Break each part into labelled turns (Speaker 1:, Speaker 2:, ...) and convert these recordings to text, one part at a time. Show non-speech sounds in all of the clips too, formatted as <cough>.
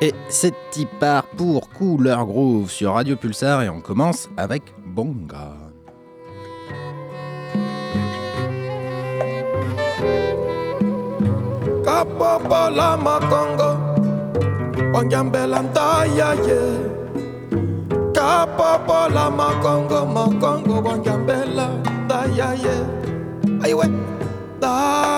Speaker 1: Et c'est part pour Couleur Groove sur Radio Pulsar et on commence avec Bonga.
Speaker 2: kapopola makongo wangambela ntaya ye kapopola makongo makongo wangambela ntaya ye aiwe ntaya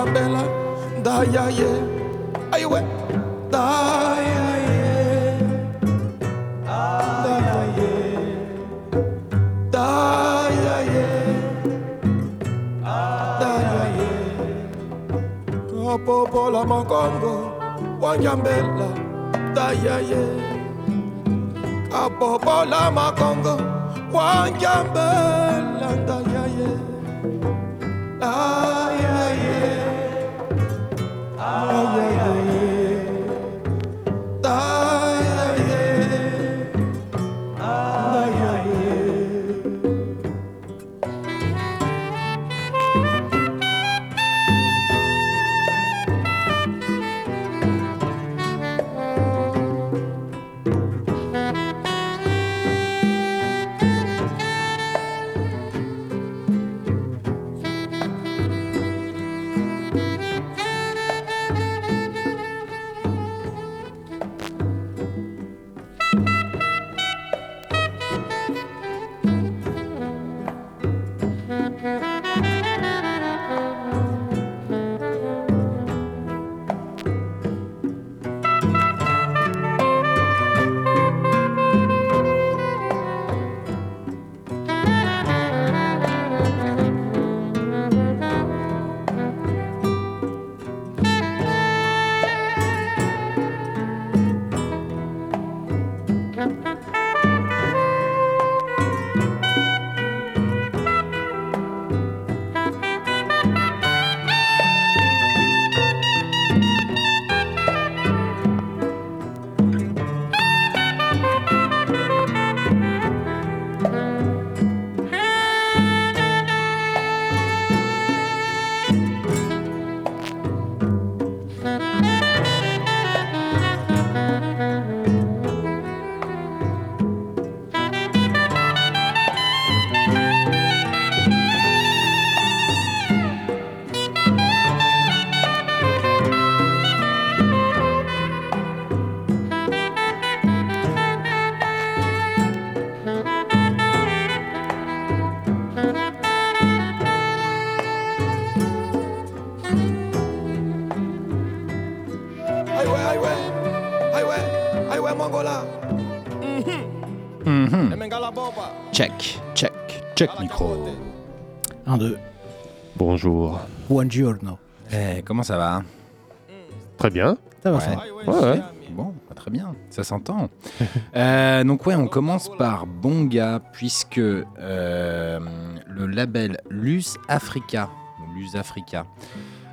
Speaker 2: ya bella, da ya ye. Are you? Da ya ye. Da ya ye. Da ya ye. Da ya ye. Kopo pola mongongo, wanyambela,
Speaker 1: da
Speaker 2: ya ye.
Speaker 1: Kopo pola mongongo, wanyambela.
Speaker 3: 1, 2.
Speaker 4: Bonjour.
Speaker 3: Buongiorno.
Speaker 1: Eh, comment ça va?
Speaker 4: Très bien.
Speaker 3: Ça va,
Speaker 1: ouais.
Speaker 3: ça va.
Speaker 4: Ouais, ouais.
Speaker 1: Bon, bah, très bien, ça s'entend. <laughs> euh, donc ouais, on commence par Bonga, puisque euh, le label Luz Africa, Luz Africa,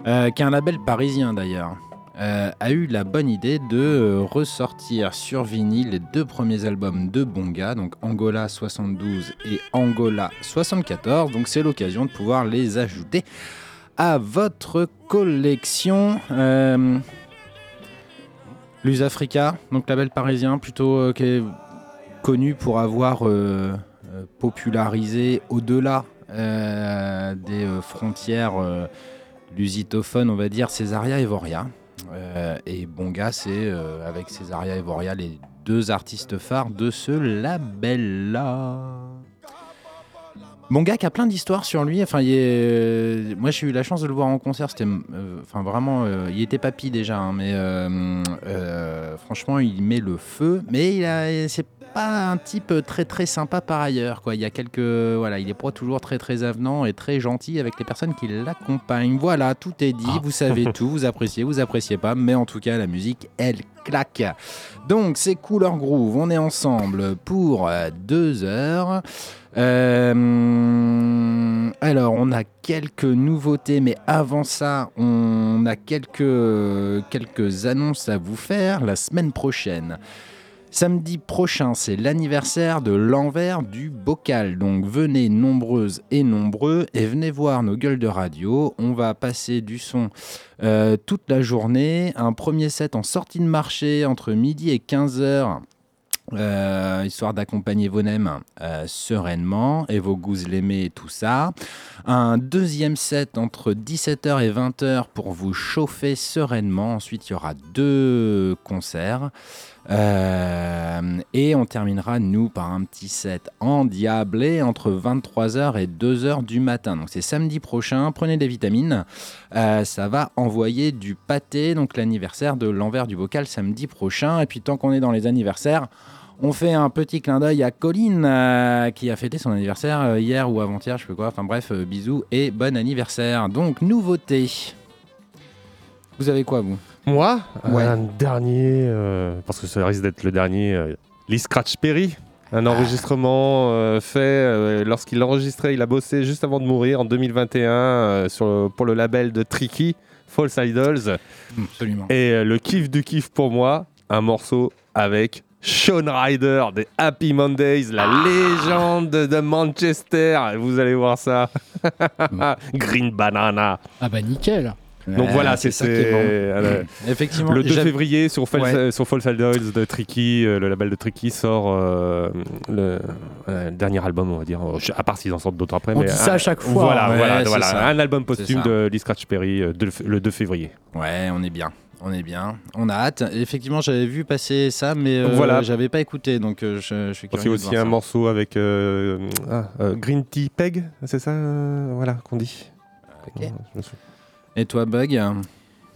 Speaker 1: euh, qui est un label parisien d'ailleurs, euh, a eu la bonne idée de euh, ressortir sur vinyle les deux premiers albums de Bonga, donc Angola 72 et Angola 74. Donc c'est l'occasion de pouvoir les ajouter à votre collection. Euh, Luz Africa, donc label parisien plutôt connu pour avoir popularisé au-delà des frontières lusitophones, on va dire, Césaria Evoria. Euh, et Bonga, c'est euh, avec Césaria Evoria les deux artistes phares de ce label-là. Bonga qui a plein d'histoires sur lui. Enfin, il est- moi j'ai eu la chance de le voir en concert. C'était, euh, enfin vraiment, euh, il était papy déjà, hein, mais euh, euh, franchement, il met le feu. Mais il a, c'est pas un type très très sympa par ailleurs. Quoi. Il y a quelques, voilà, il est pas toujours très très avenant et très gentil avec les personnes qui l'accompagnent. Voilà, tout est dit.
Speaker 4: Ah.
Speaker 1: Vous savez <laughs> tout. Vous appréciez, vous appréciez pas, mais en tout cas, la musique, elle claque. Donc c'est Couleur Groove. On est ensemble pour euh, deux heures. Euh, alors, on a quelques nouveautés, mais avant ça, on a quelques, quelques annonces à vous faire la semaine prochaine. Samedi prochain, c'est l'anniversaire de l'envers du bocal. Donc venez nombreuses et nombreux et venez voir nos gueules de radio. On va passer du son euh, toute la journée. Un premier set en sortie de marché entre midi et 15h. Euh, histoire d'accompagner vos nems euh, sereinement et vos gousses l'aimés et tout ça. Un deuxième set entre 17h et 20h pour vous chauffer sereinement. Ensuite, il y aura deux concerts. Euh, et on terminera, nous, par un petit set endiablé entre 23h et 2h du matin. Donc c'est samedi prochain, prenez des vitamines. Euh, ça va envoyer du pâté, donc l'anniversaire de l'envers du bocal samedi prochain. Et puis tant qu'on est dans les anniversaires, on fait un petit clin d'œil à Colline euh, qui a fêté son anniversaire euh, hier ou avant-hier, je sais pas quoi. Enfin bref, euh, bisous et bon anniversaire. Donc nouveauté. Vous avez quoi vous?
Speaker 4: Moi,
Speaker 1: Ouais.
Speaker 4: un dernier, parce que ça risque d'être le dernier, Lee Scratch Perry. Un enregistrement euh, fait euh, lorsqu'il l'enregistrait, il a bossé juste avant de mourir en 2021 euh, sur le- pour le label de Tricky, False Idols.
Speaker 1: Absolument.
Speaker 4: Et euh, le kiff du kiff pour moi, un morceau avec Sean Ryder des Happy Mondays, la légende de Manchester. Vous allez voir ça. <laughs> Green Banana.
Speaker 3: Ah bah nickel.
Speaker 4: Donc voilà, c'est
Speaker 1: ça qui est bon.
Speaker 4: euh,
Speaker 1: Effectivement,
Speaker 4: le 2
Speaker 1: j'avais-
Speaker 4: février sur False,
Speaker 1: Ouais.
Speaker 4: euh, sur False Idols de Tricky, euh, le label de Tricky sort euh, le, euh, dernier album, on va dire. À part s'ils en sortent d'autres après.
Speaker 3: On
Speaker 4: mais
Speaker 3: dit ça
Speaker 4: un-
Speaker 3: à chaque fois.
Speaker 4: Voilà,
Speaker 1: Ouais,
Speaker 4: voilà, voilà. un album posthume de Lee Scratch Perry euh, de- le 2 février.
Speaker 1: Ouais, on est bien. On est bien. On a hâte. Effectivement, j'avais vu passer ça, mais euh,
Speaker 4: Voilà.
Speaker 1: j'avais pas écouté, donc euh, je, je suis
Speaker 4: Il y
Speaker 1: curieux
Speaker 4: a
Speaker 1: de
Speaker 4: aussi un
Speaker 1: ça.
Speaker 4: morceau avec euh, ah, euh, Green Tea Peg, c'est ça euh, voilà, qu'on dit.
Speaker 1: Ok.
Speaker 4: Je me souviens.
Speaker 1: Et toi, Bug?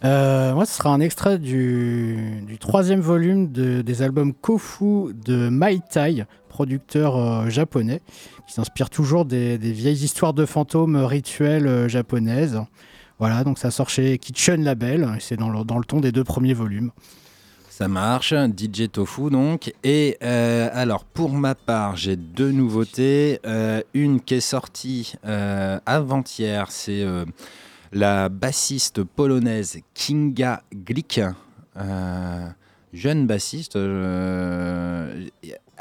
Speaker 3: Euh, moi, ce sera un extrait du, du troisième volume de- des albums Kofu de Mai Tai, producteur euh, japonais, qui s'inspire toujours des, des vieilles histoires de fantômes rituelles euh, japonaises. Voilà, donc ça sort chez Kitchen Label, c'est dans le, dans le ton des deux premiers volumes.
Speaker 1: Ça marche, DJ Tofu donc. Et euh, alors pour ma part, j'ai deux nouveautés. Euh, une qui est sortie euh, avant-hier, c'est la bassiste polonaise Kinga Glick. Jeune bassiste.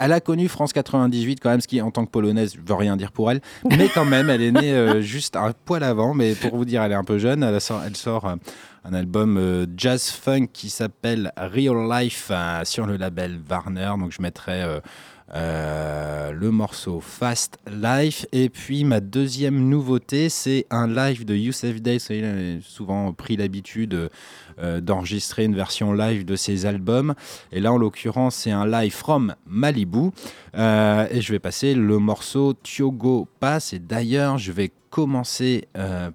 Speaker 1: Elle a connu France 98 quand même, ce qui en tant que polonaise veut rien dire pour elle. Mais quand même, elle est née euh, <laughs> juste un poil avant. Mais pour vous dire, elle est un peu jeune. Elle sort, elle sort euh, un album euh, jazz funk qui s'appelle Real Life sur le label Warner. Donc je mettrai euh, le morceau Fast Life. Et puis ma deuxième nouveauté, c'est un live de Youssef Day. Il a souvent pris l'habitude euh, d'enregistrer une version live de ses albums. Et là, en l'occurrence, c'est un live from Malibu. Euh, et je vais passer le morceau Tiogo Pass. Et d'ailleurs, je vais commencer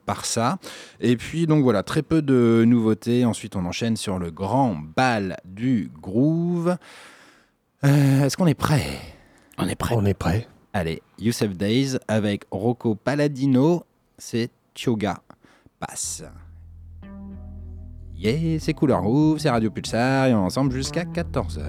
Speaker 1: par ça. Et puis, donc voilà, très peu de nouveautés. Ensuite, on enchaîne sur le grand bal du groove. Euh, Est-ce qu'on est prêt?
Speaker 3: On est prêt.
Speaker 4: On est prêt.
Speaker 1: Allez, Youssef Days avec Rocco Palladino, c'est Tioga Pass. Yeah, c'est Couleur Groove, c'est Radio Pulsar, et on est ensemble jusqu'à 14h.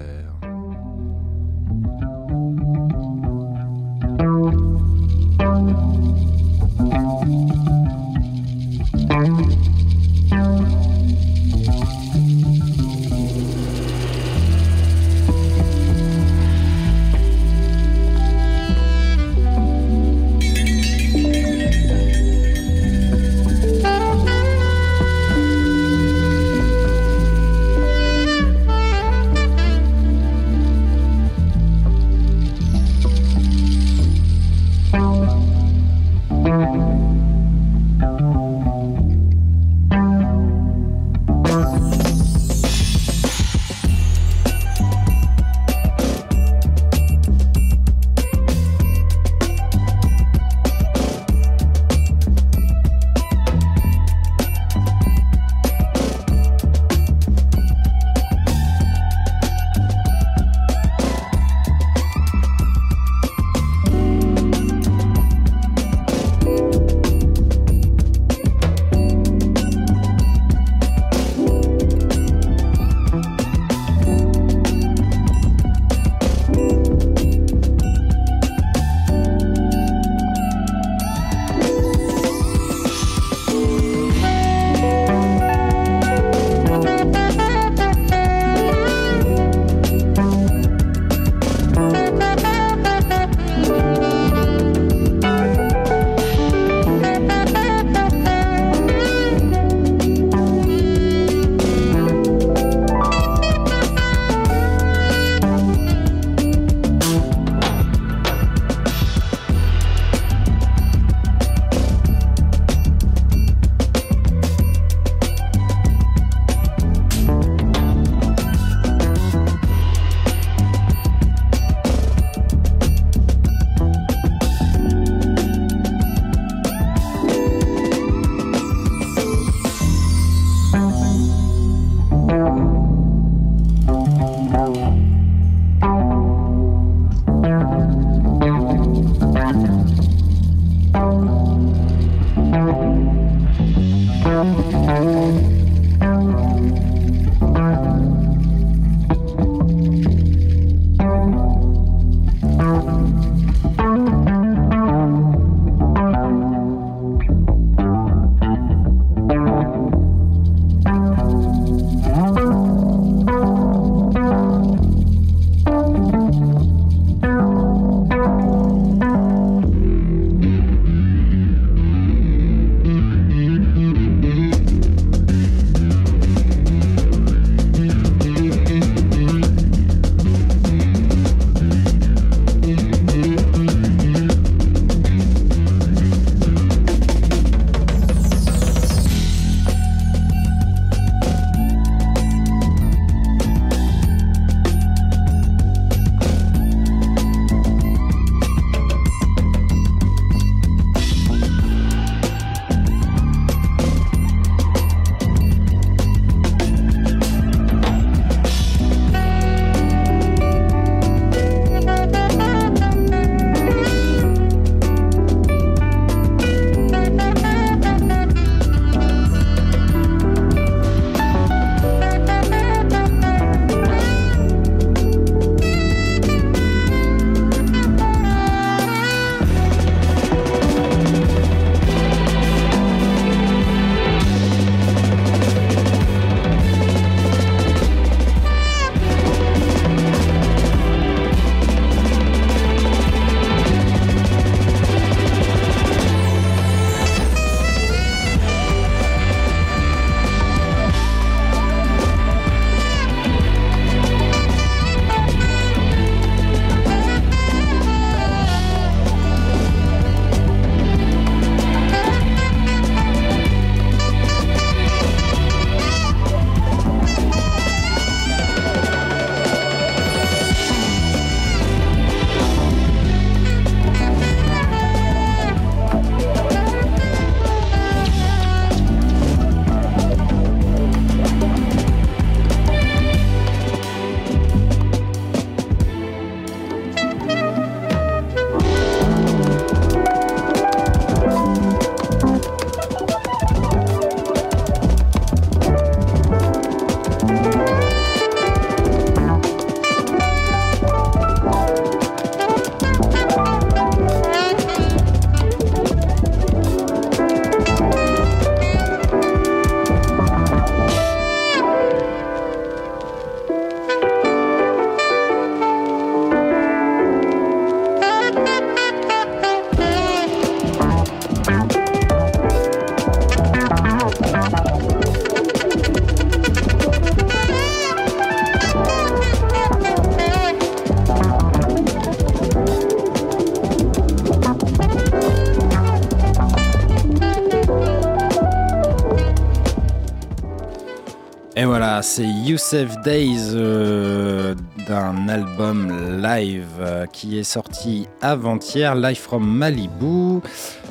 Speaker 1: c'est Youssef Days euh, d'un album live euh, qui est sorti avant-hier, Live from Malibu.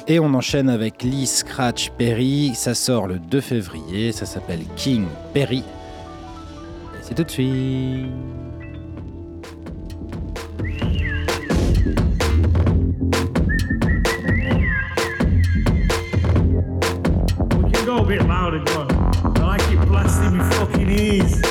Speaker 1: Et on enchaîne avec Lee Scratch Perry, ça sort le 2 février, ça s'appelle King Perry. C'est tout de suite.
Speaker 5: Cris.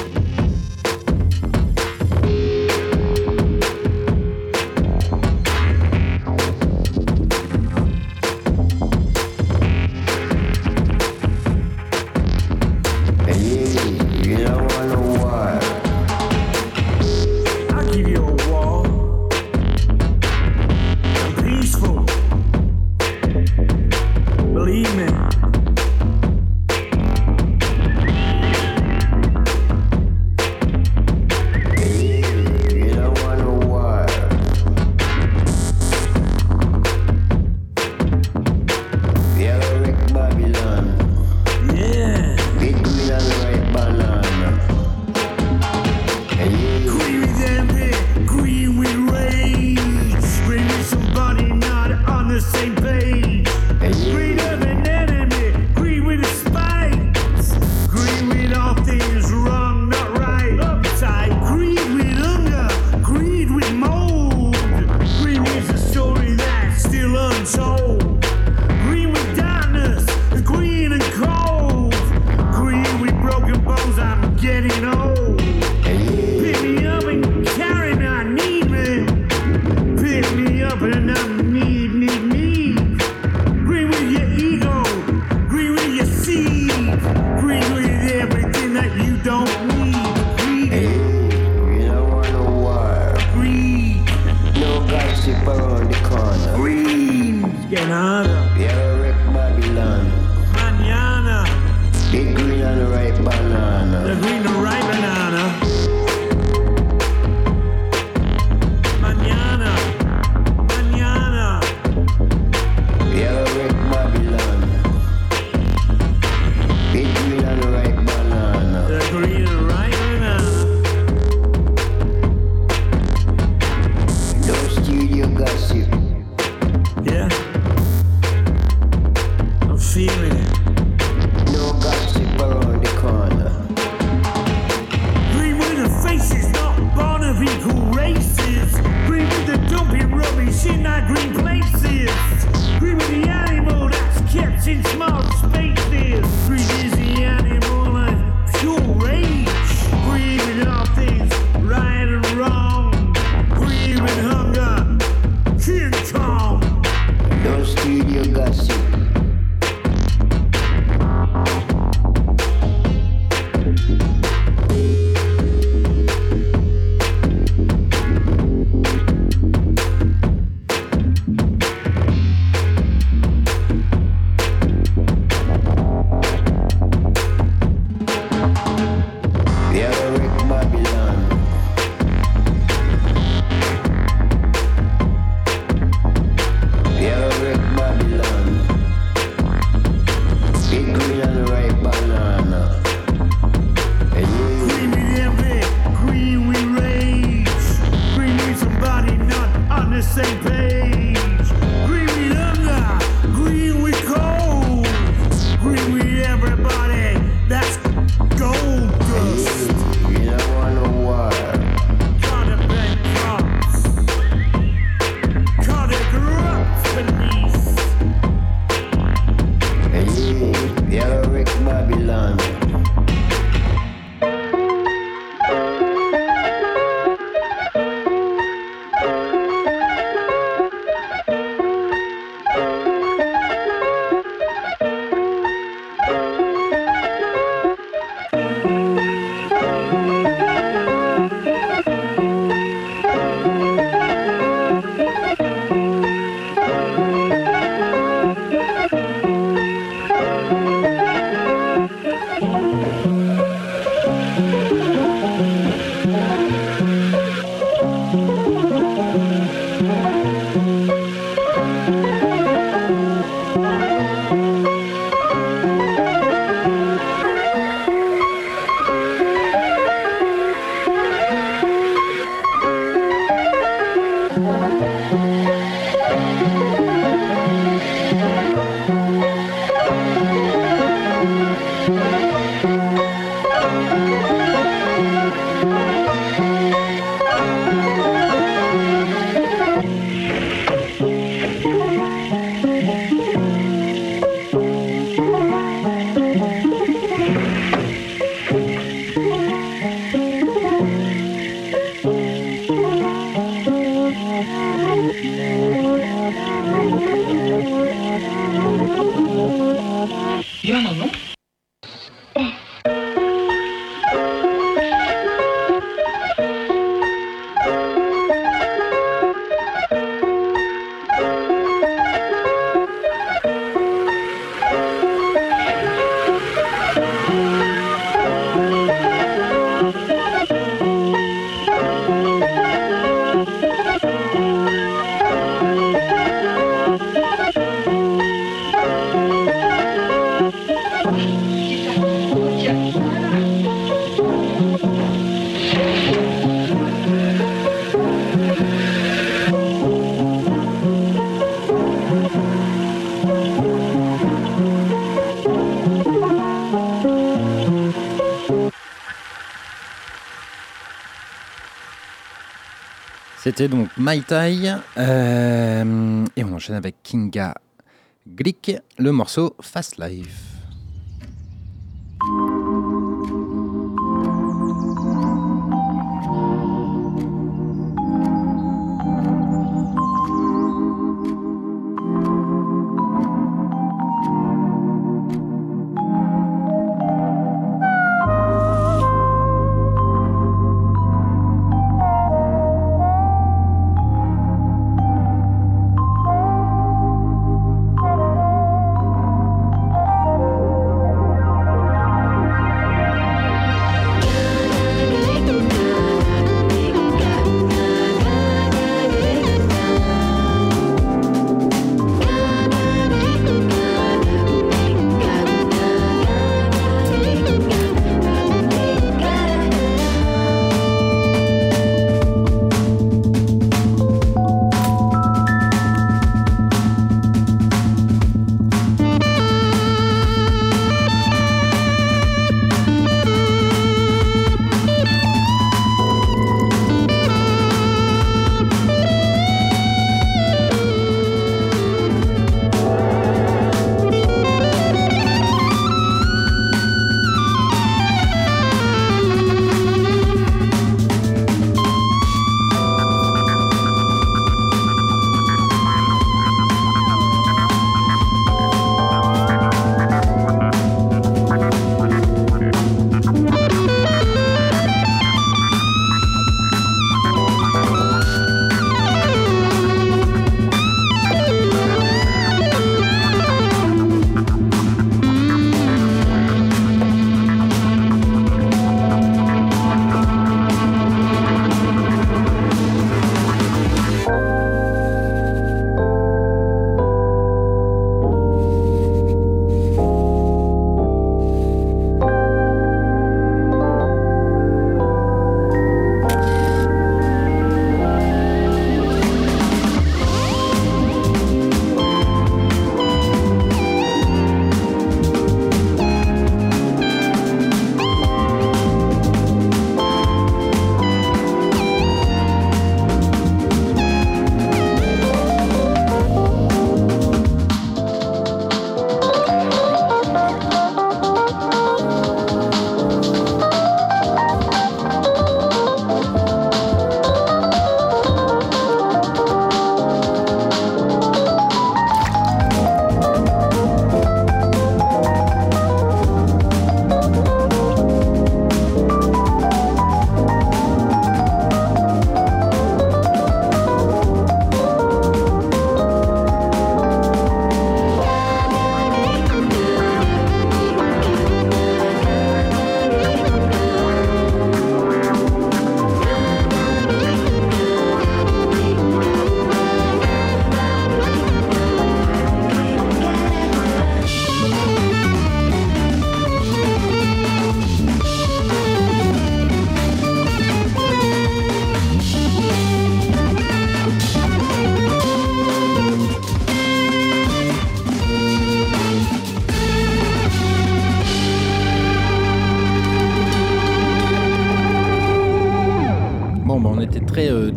Speaker 1: C'était donc Mai Tai. euh, et on enchaîne avec Kinga Glick, le morceau Fast Life.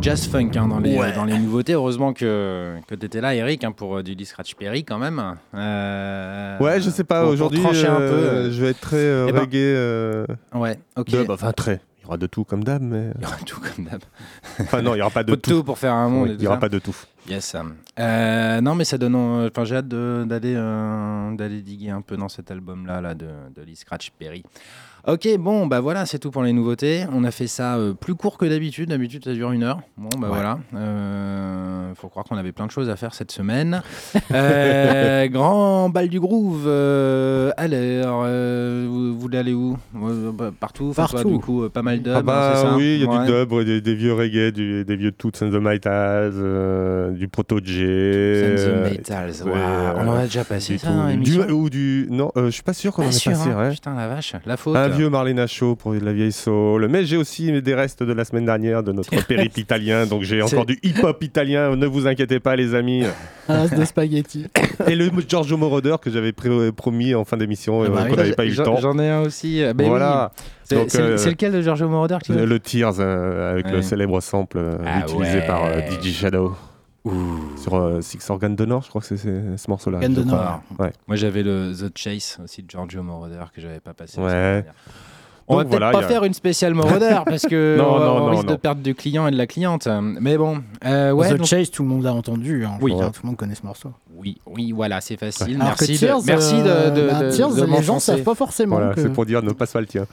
Speaker 1: Jazz funk hein, dans, les,
Speaker 3: Ouais.
Speaker 1: dans les nouveautés. Heureusement que, que tu étais là, Eric, hein, pour euh, du Lee Scratch Perry quand même. Euh,
Speaker 4: Ouais, je sais pas, aujourd'hui, euh,
Speaker 1: euh,
Speaker 4: je vais être très euh,
Speaker 1: Eh ben,
Speaker 4: reggae. euh,
Speaker 1: Ouais, ok.
Speaker 4: dub, enfin, très. Il y aura de tout comme d'hab, mais.
Speaker 1: Il y aura tout comme d'hab.
Speaker 4: Enfin, non, il y aura pas de tout.
Speaker 1: tout pour faire un monde.
Speaker 4: Il y aura
Speaker 1: ça.
Speaker 4: pas de tout.
Speaker 1: Yes. Euh, non, mais ça donne. euh, Enfin, j'ai hâte d'aller euh, d'aller diguer un peu dans cet album-là là, de, de Lee Scratch Perry. Ok, bon, bah voilà, c'est tout pour les nouveautés. On a fait ça euh, plus court que d'habitude. D'habitude, ça dure une heure. Bon, bah
Speaker 3: Ouais.
Speaker 1: voilà. Euh, faut croire qu'on avait plein de choses à faire cette semaine. <laughs> Euh, grand bal du groove. Alors, euh, vous, vous aller où? Bah, Partout. Toi,
Speaker 3: Partout.
Speaker 1: du coup, pas mal de.
Speaker 4: Ah bah
Speaker 1: c'est ça?
Speaker 4: oui, il y a
Speaker 1: Ouais.
Speaker 4: du dub, des, des vieux reggae, du- des vieux Toots and the Maytals, euh, du Proto J.
Speaker 1: Sons
Speaker 4: euh,
Speaker 1: of Metals. waouh, on en a déjà passé ça dans
Speaker 4: Du- ou du non, je suis pas sûr qu'on en ait passé.
Speaker 1: hein.
Speaker 4: ouais.
Speaker 1: Putain, la vache, la faute.
Speaker 4: Un vieux Marlena Shaw pour de la vieille soul. Mais j'ai aussi des restes de la semaine dernière de notre <laughs> périple italien. Donc j'ai encore du hip-hop italien. Ne vous inquiétez pas, les amis. <laughs>
Speaker 3: As de spaghetti.
Speaker 4: Et le Giorgio Moroder que j'avais promis en fin d'émission et
Speaker 3: Ah bah
Speaker 4: euh,
Speaker 3: oui.
Speaker 4: qu'on n'avait pas eu le
Speaker 1: J'en-
Speaker 4: temps.
Speaker 1: J'en ai un aussi. euh, ben
Speaker 4: voilà.
Speaker 1: oui. C'est
Speaker 4: euh,
Speaker 1: c'est lequel de Giorgio Moroder veux
Speaker 4: Le Tears euh, avec
Speaker 1: Ouais.
Speaker 4: le célèbre sample euh,
Speaker 1: Ah
Speaker 4: utilisé
Speaker 1: ouais.
Speaker 4: par DJ Shadow sur euh, Six Organ de Nord, je crois que c'est c'est- ce morceau-là.
Speaker 3: Organ. Nord.
Speaker 4: Ouais.
Speaker 1: Moi, j'avais le The Chase aussi de Giorgio Moroder que j'avais pas passé.
Speaker 4: Ouais.
Speaker 1: On
Speaker 4: Donc
Speaker 1: va peut-être
Speaker 4: voilà,
Speaker 1: pas
Speaker 4: a-
Speaker 1: faire une spéciale Moroder parce que
Speaker 4: Non, <laughs>
Speaker 1: on,
Speaker 4: non,
Speaker 1: on
Speaker 4: non,
Speaker 1: risque de perdre du client et de la cliente. Mais bon, euh, ouais.
Speaker 3: The
Speaker 1: donc-
Speaker 3: Chase, tout le monde l'a entendu. hein.
Speaker 1: Oui.
Speaker 3: Dire, Tout le monde connaît ce morceau.
Speaker 1: oui, oui, voilà, c'est facile. Merci, de, merci de,
Speaker 3: euh,
Speaker 1: de,
Speaker 3: bah,
Speaker 1: de-
Speaker 3: les gens savent pas forcément.
Speaker 4: Voilà,
Speaker 3: que-
Speaker 4: c'est pour dire ne passe pas le tien.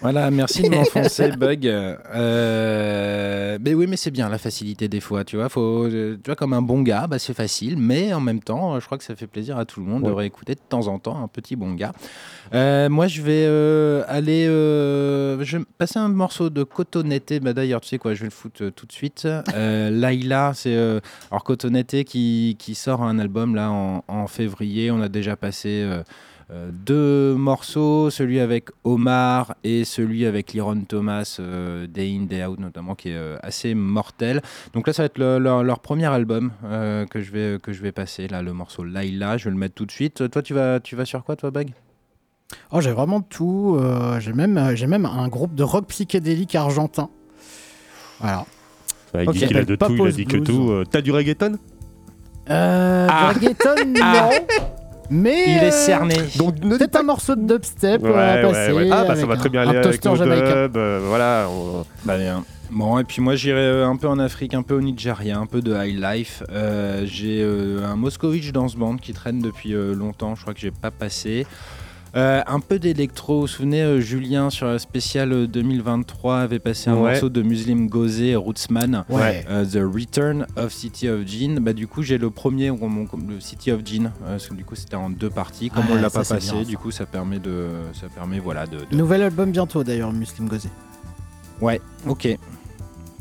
Speaker 1: Voilà, merci de m'enfoncer, <laughs> Bug. Euh, mais oui, mais c'est bien la facilité des fois, tu vois. Faut, euh, tu vois, comme un bon gars, bah, c'est facile, mais en même temps, euh, je crois que ça fait plaisir à tout le monde de réécouter de temps en temps un petit bon gars. Euh, moi, je vais euh, aller, euh, je vais passer un morceau de Cotonete. Bah, D'ailleurs, tu sais quoi, je vais le foutre euh, tout de suite. Euh, <laughs> Laila, c'est euh, alors Cotonete qui, qui sort un album là en, en février. On a déjà passé. Euh, deux morceaux, celui avec Omar et celui avec Liron Thomas, euh, Day In, Day Out notamment, qui est euh, assez mortel. Donc là, ça va être le- leur, leur premier album euh, que, je vais, que je vais passer, là, le morceau Laila, je vais le mettre tout de suite. Toi, tu vas, tu vas sur quoi, toi, Bug?
Speaker 3: Oh, j'ai vraiment tout. euh, j'ai même, euh, j'ai même un groupe de rock psychédélique argentin. Voilà.
Speaker 4: Il
Speaker 1: Ok.
Speaker 4: dit qu'il a de
Speaker 3: Papos
Speaker 4: tout, il a dit que tout. Euh, T'as du reggaeton?
Speaker 3: Euh,
Speaker 1: Ah.
Speaker 3: reggaeton, <laughs> non. Mais
Speaker 1: Il est
Speaker 3: euh,
Speaker 1: cerné.
Speaker 4: Donc ne
Speaker 3: Peut-être un morceau de dubstep
Speaker 4: Ouais,
Speaker 3: à passer.
Speaker 4: ouais. Ah bah ça va très bien
Speaker 3: un,
Speaker 4: aller
Speaker 3: un
Speaker 4: avec
Speaker 3: toaster
Speaker 4: le dub. euh, voilà. on-
Speaker 1: Bah bien. Bon, et puis moi j'irai euh, un peu en Afrique, un peu au Nigeria, un peu de high life. Euh, j'ai euh, un Moscovitch Dance Band qui traîne depuis euh, longtemps, je crois que j'ai pas passé. Euh, un peu d'électro, vous vous souvenez, euh, Julien sur la spéciale euh, 2023 avait passé un
Speaker 4: Ouais.
Speaker 1: morceau de Muslim Gozé, Rootsman.
Speaker 3: Ouais.
Speaker 1: euh, The Return of City of Gin. Bah, du coup, j'ai le premier, le City of Gin. euh, parce que du coup, c'était en deux parties. Comme on l'a
Speaker 3: ça,
Speaker 1: pas passé,
Speaker 3: bien,
Speaker 1: du coup, ça permet de, ça permet, voilà, de, de-
Speaker 3: Nouvel album bientôt d'ailleurs, Muslim Gozé.
Speaker 1: Ouais, ok,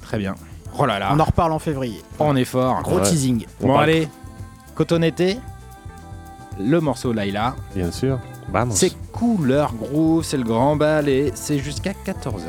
Speaker 1: très bien. Oh là là,
Speaker 3: On en reparle en février.
Speaker 1: on est fort.
Speaker 3: Gros
Speaker 4: Ouais.
Speaker 3: teasing.
Speaker 4: on
Speaker 1: Bon
Speaker 4: parle-
Speaker 1: allez, Cotonete, le morceau Laila,
Speaker 4: Bien sûr.
Speaker 1: C'est couleur groove, c'est le grand bal et c'est jusqu'à 14h.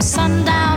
Speaker 6: sundown.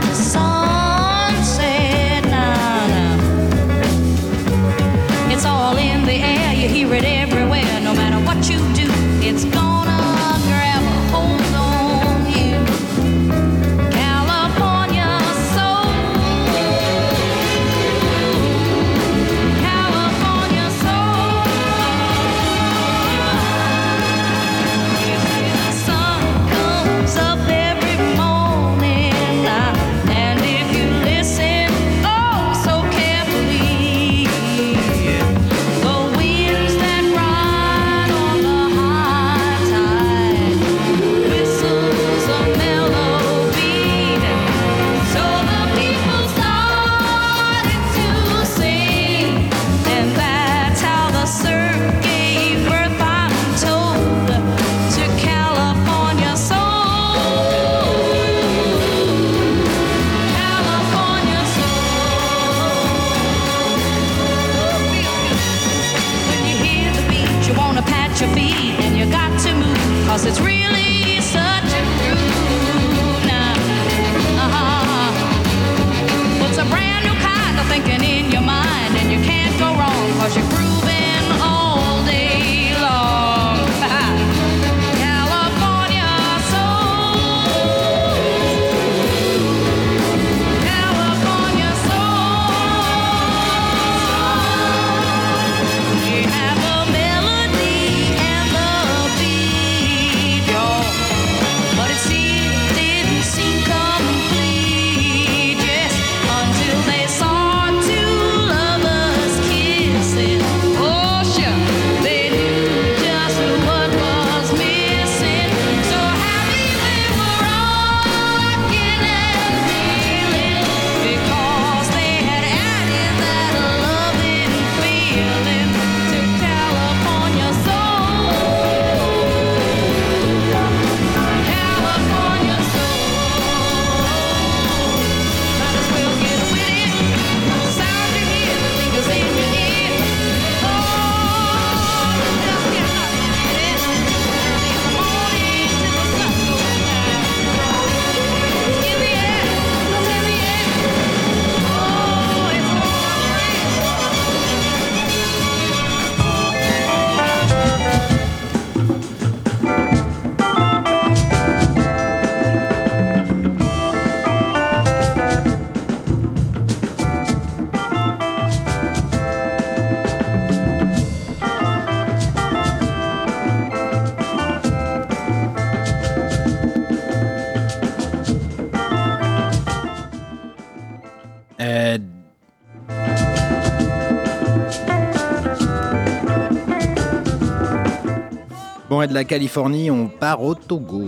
Speaker 1: de la Californie, on part au Togo.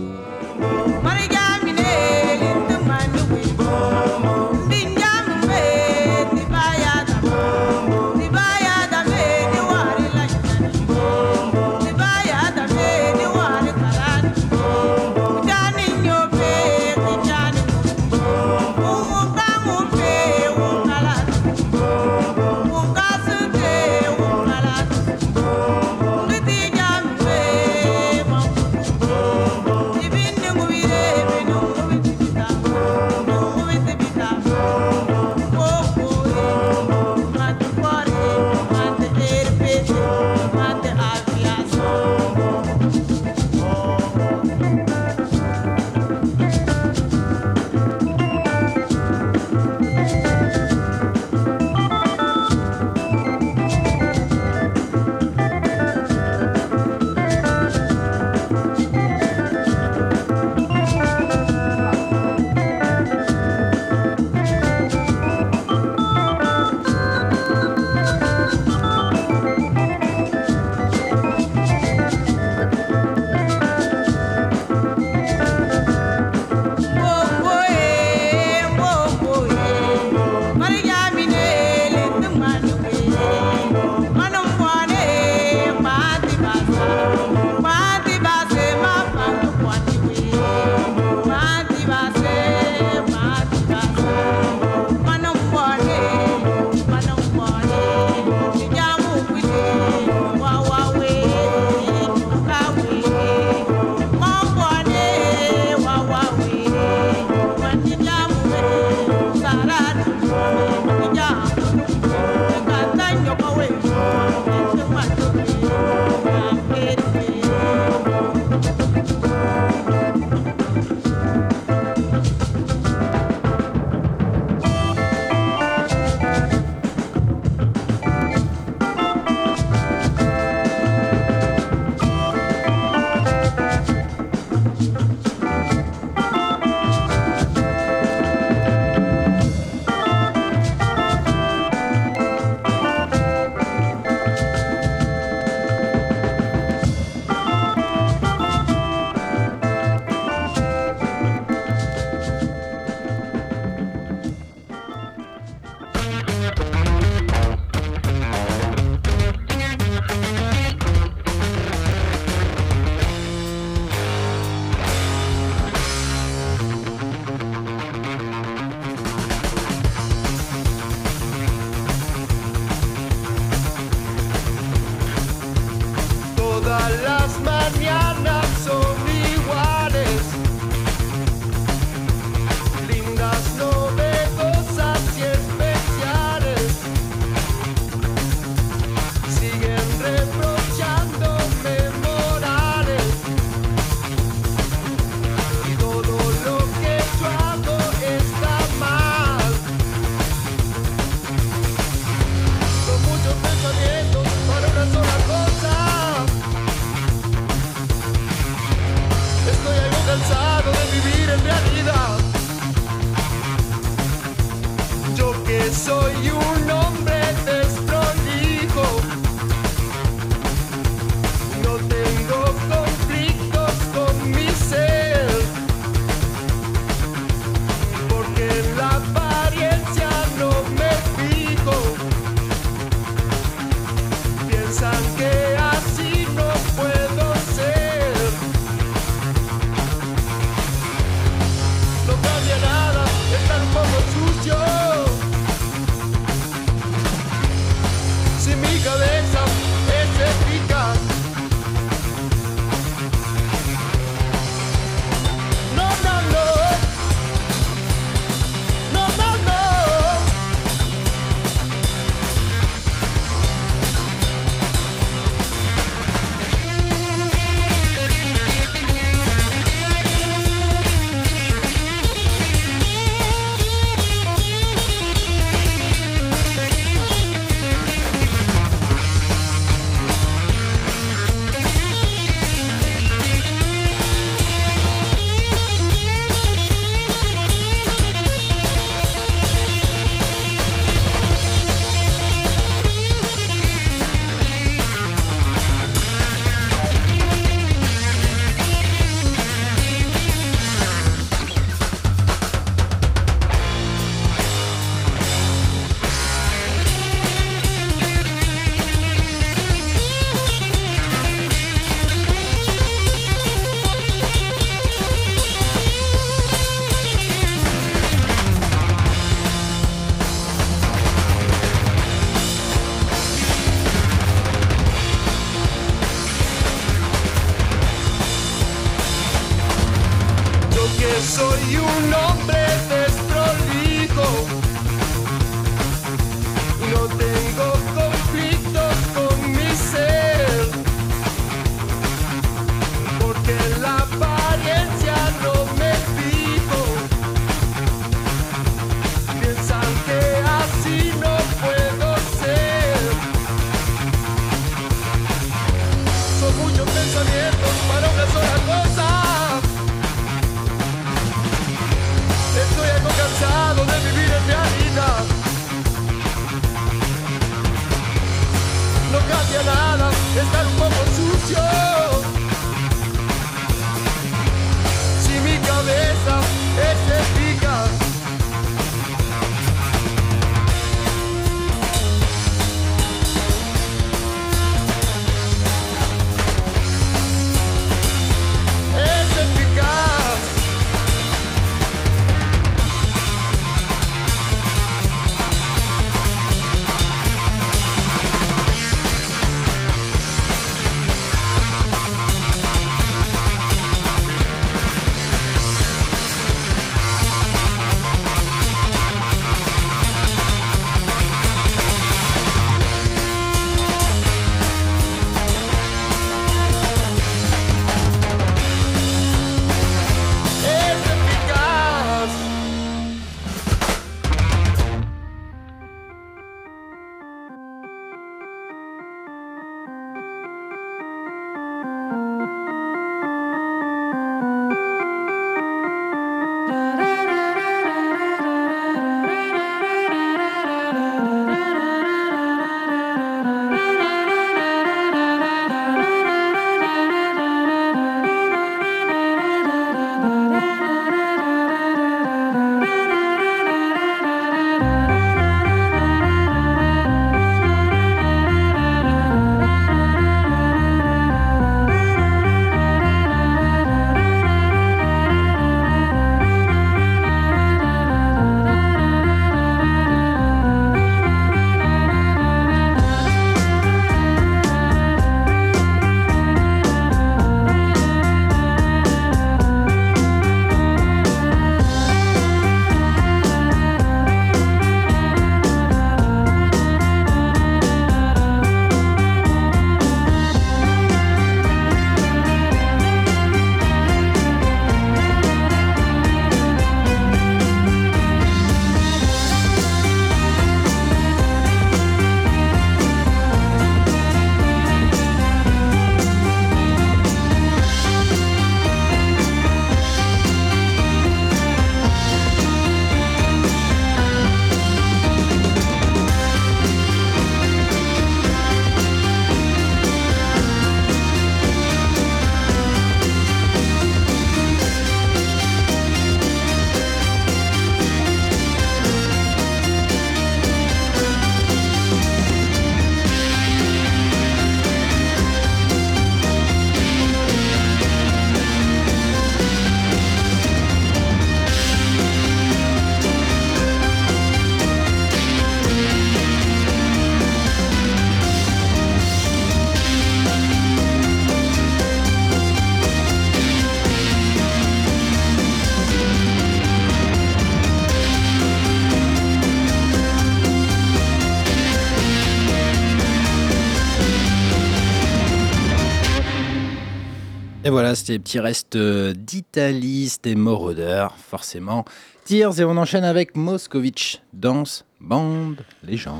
Speaker 1: Voilà, c'était les petits restes euh, d'Italie, c'était Moroder, forcément. Tears, et on enchaîne avec Moscovitch, danse, bande, les gens.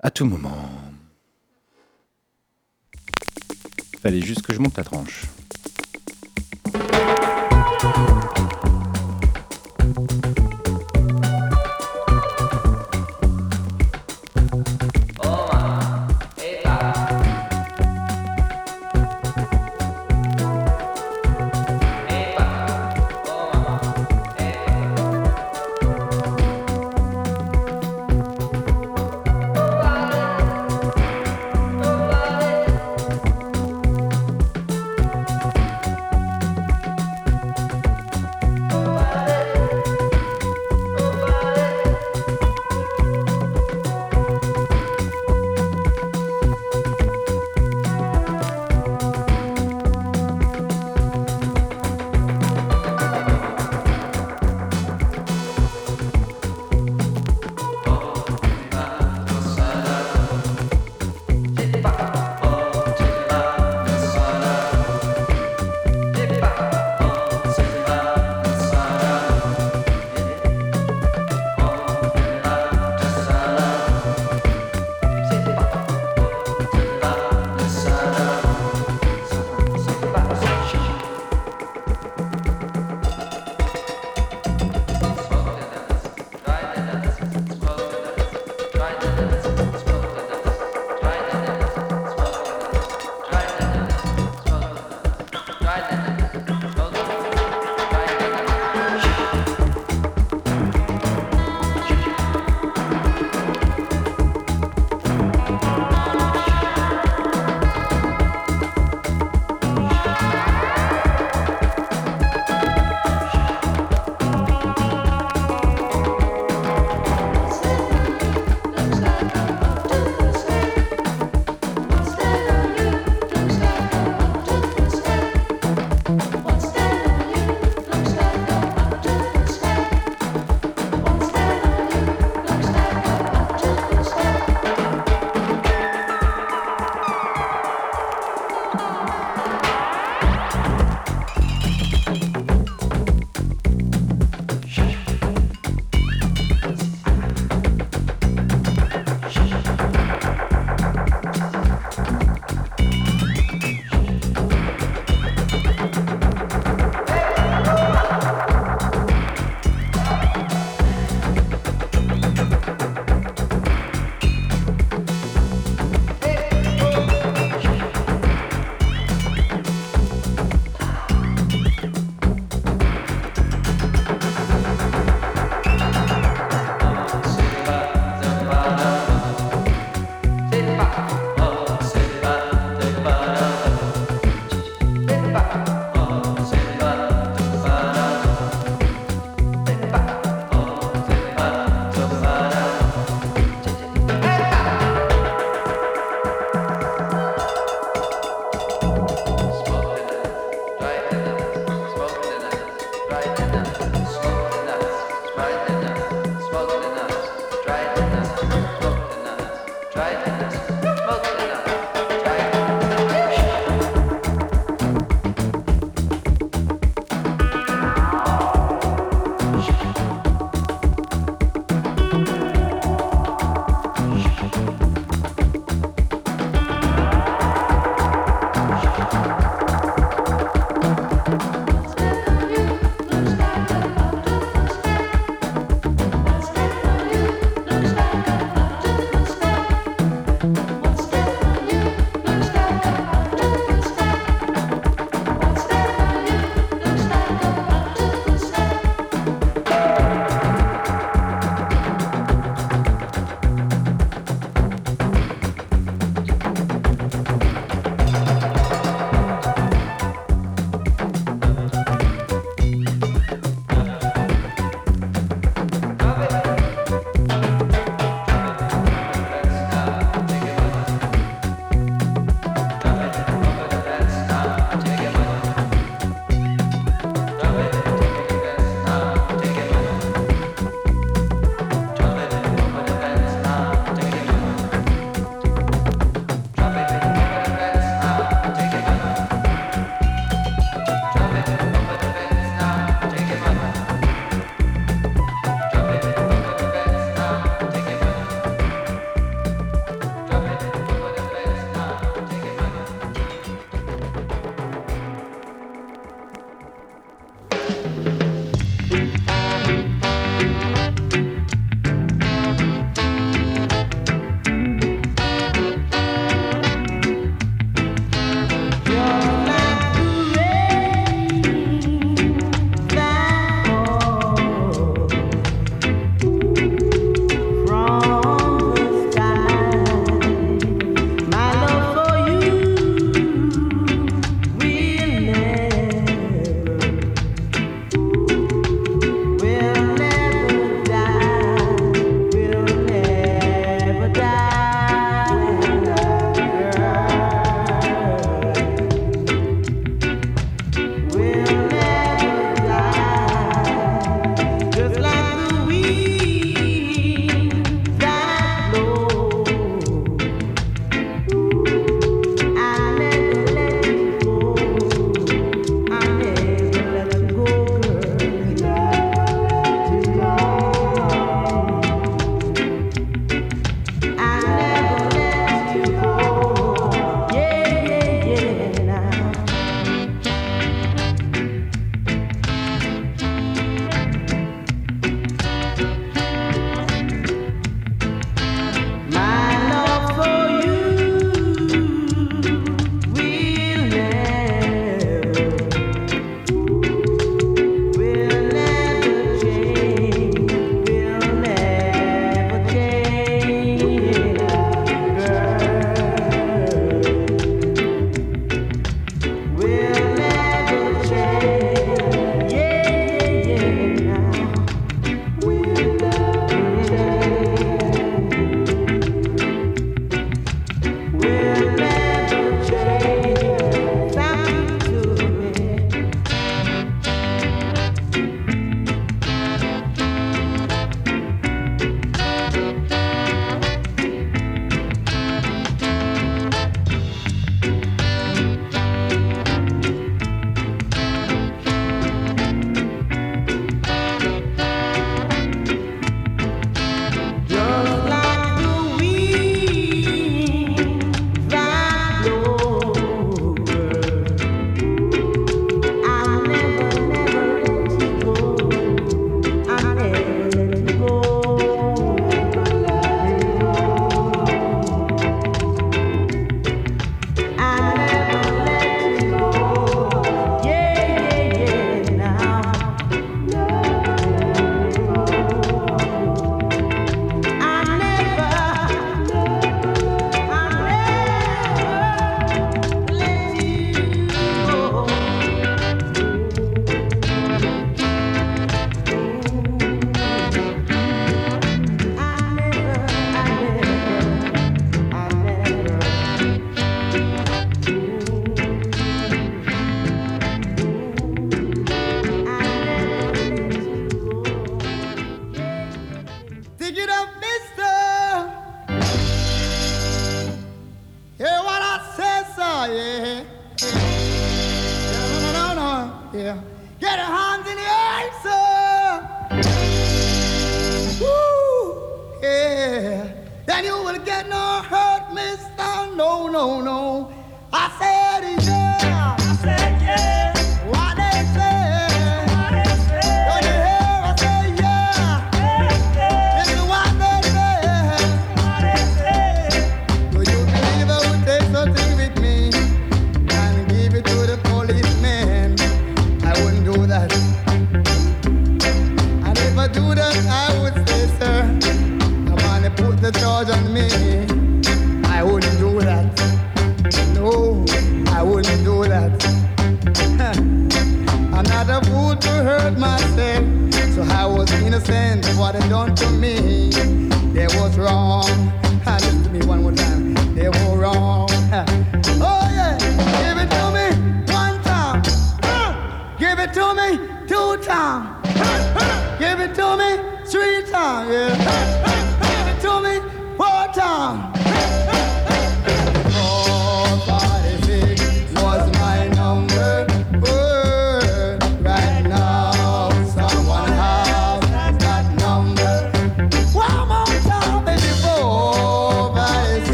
Speaker 1: À tout moment. Fallait juste que je monte la tranche.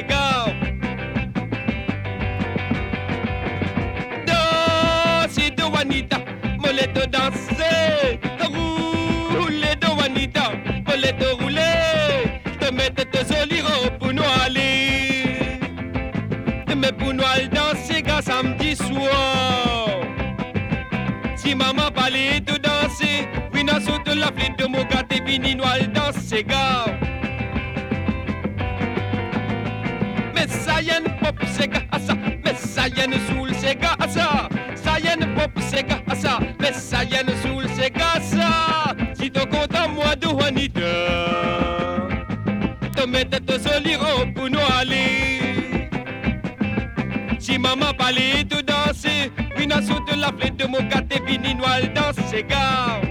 Speaker 7: they
Speaker 8: go. Danser de Juanita, molette danser, rouler de Juanita, molette rouler, te mettre tes jolis robes pour nous aller. Mais pour nous aller danser qu'à samedi soir. Si maman parlait de danser, oui, nous sautons la flèche de Mogate, vini nous aller danser, gars. sayen pop se gasa, me sayen soul se gasa, sayen pop se gasa, me sayen soul se gasa. Si te comptes moi de Juanita, te mette te soliro pour nous aller. Si maman parlait tout danser, une assaut de la flèche de mon gâté, vini noir dans ses gars.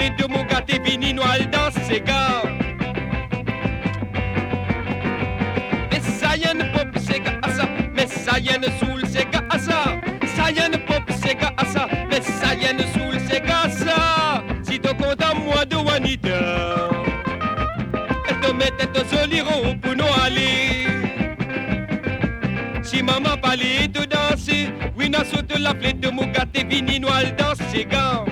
Speaker 8: et de mon gâté vinino al dansega. Messayen pop sega asa, messayen soul sega asa, sayen pop sega asa, messayen soul sega asa. Si te condamne moi de wanita, et te mette te soliro pour nous aller. Si maman parlait de danser, oui, n'a saute la flèche de mon gâté vinino al dansega.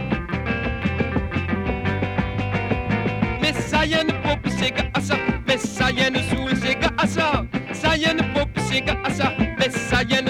Speaker 8: Gaza, Messiah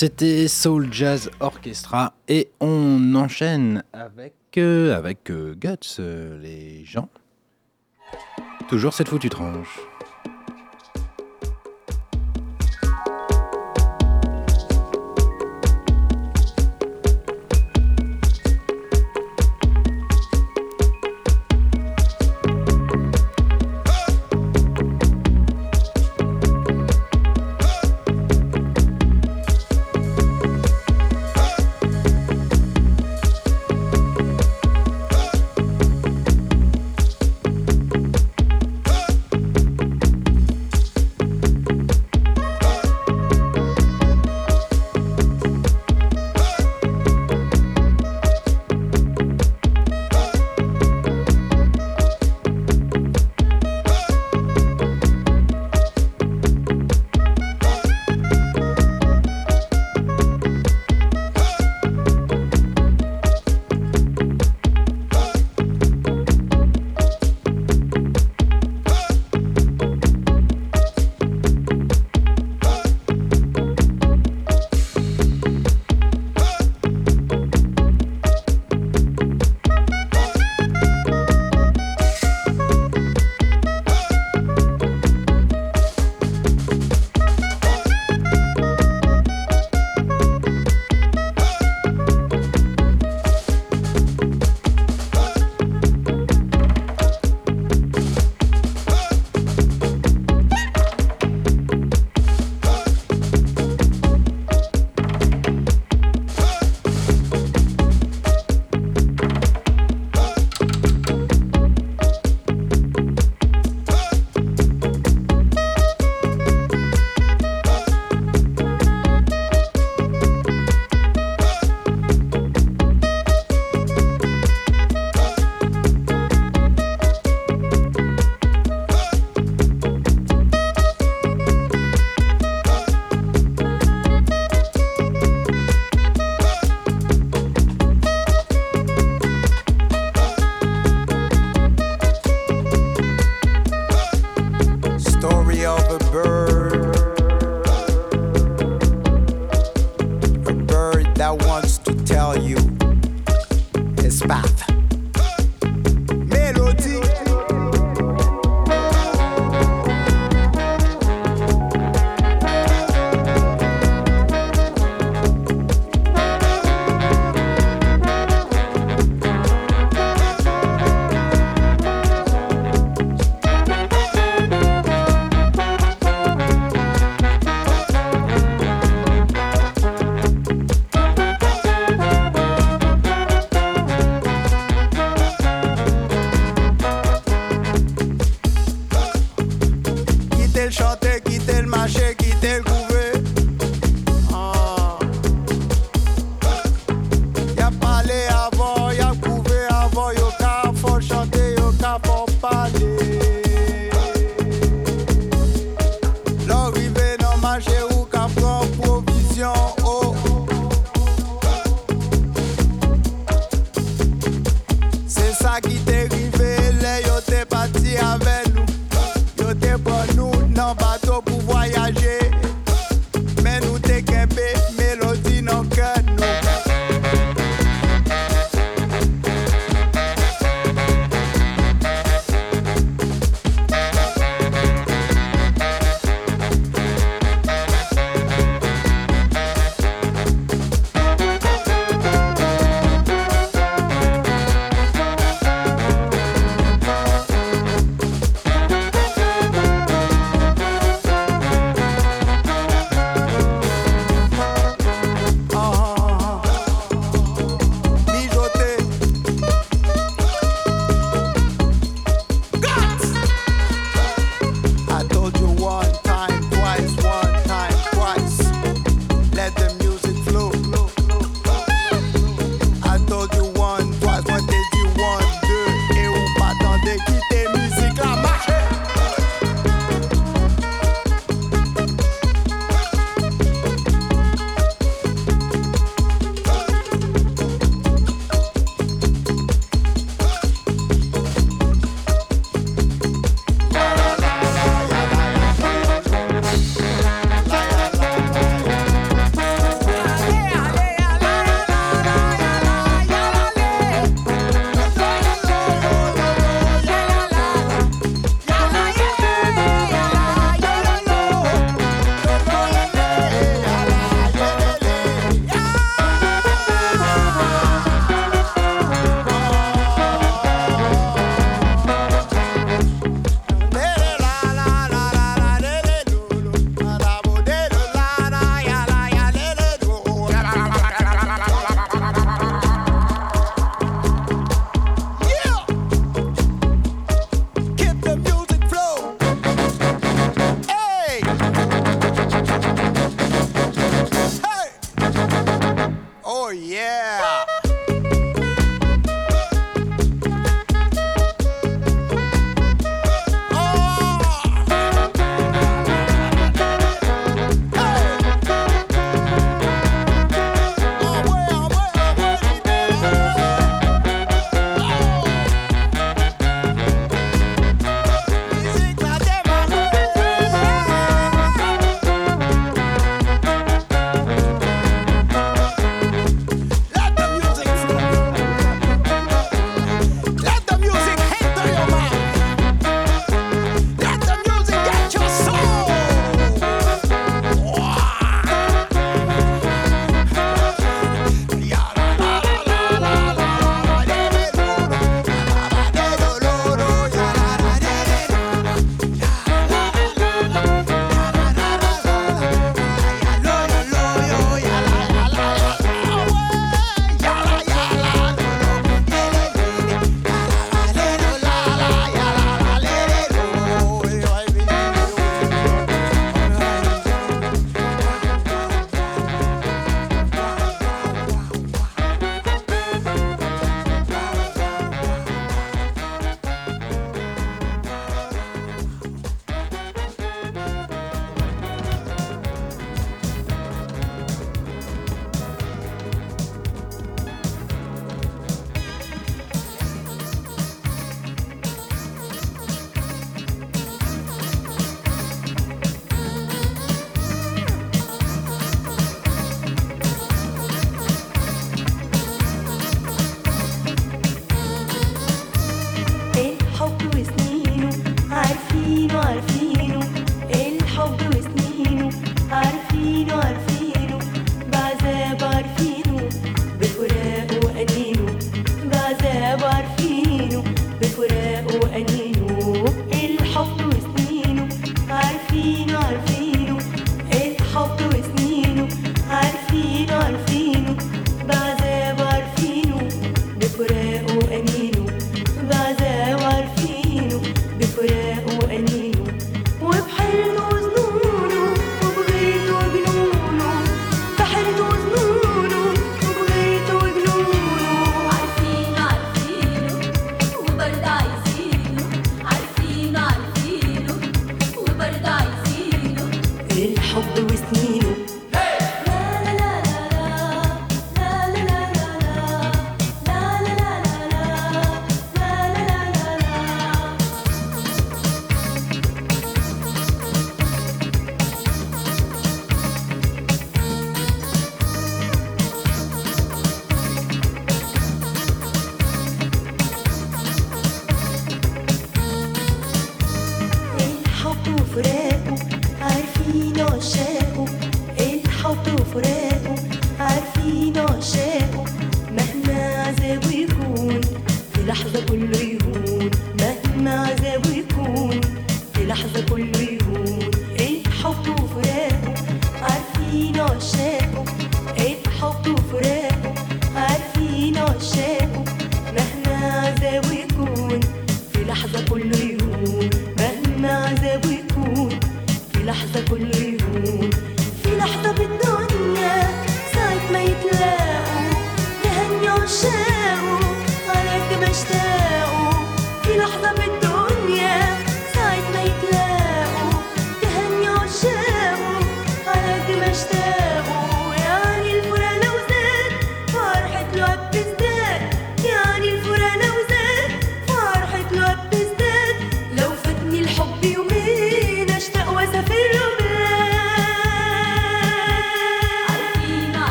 Speaker 9: C'était Soul Jazz Orchestra et on enchaîne avec, euh, euh, Guts, euh, les gens. Toujours cette foutue tranche.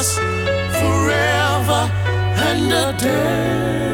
Speaker 10: Us forever and a day.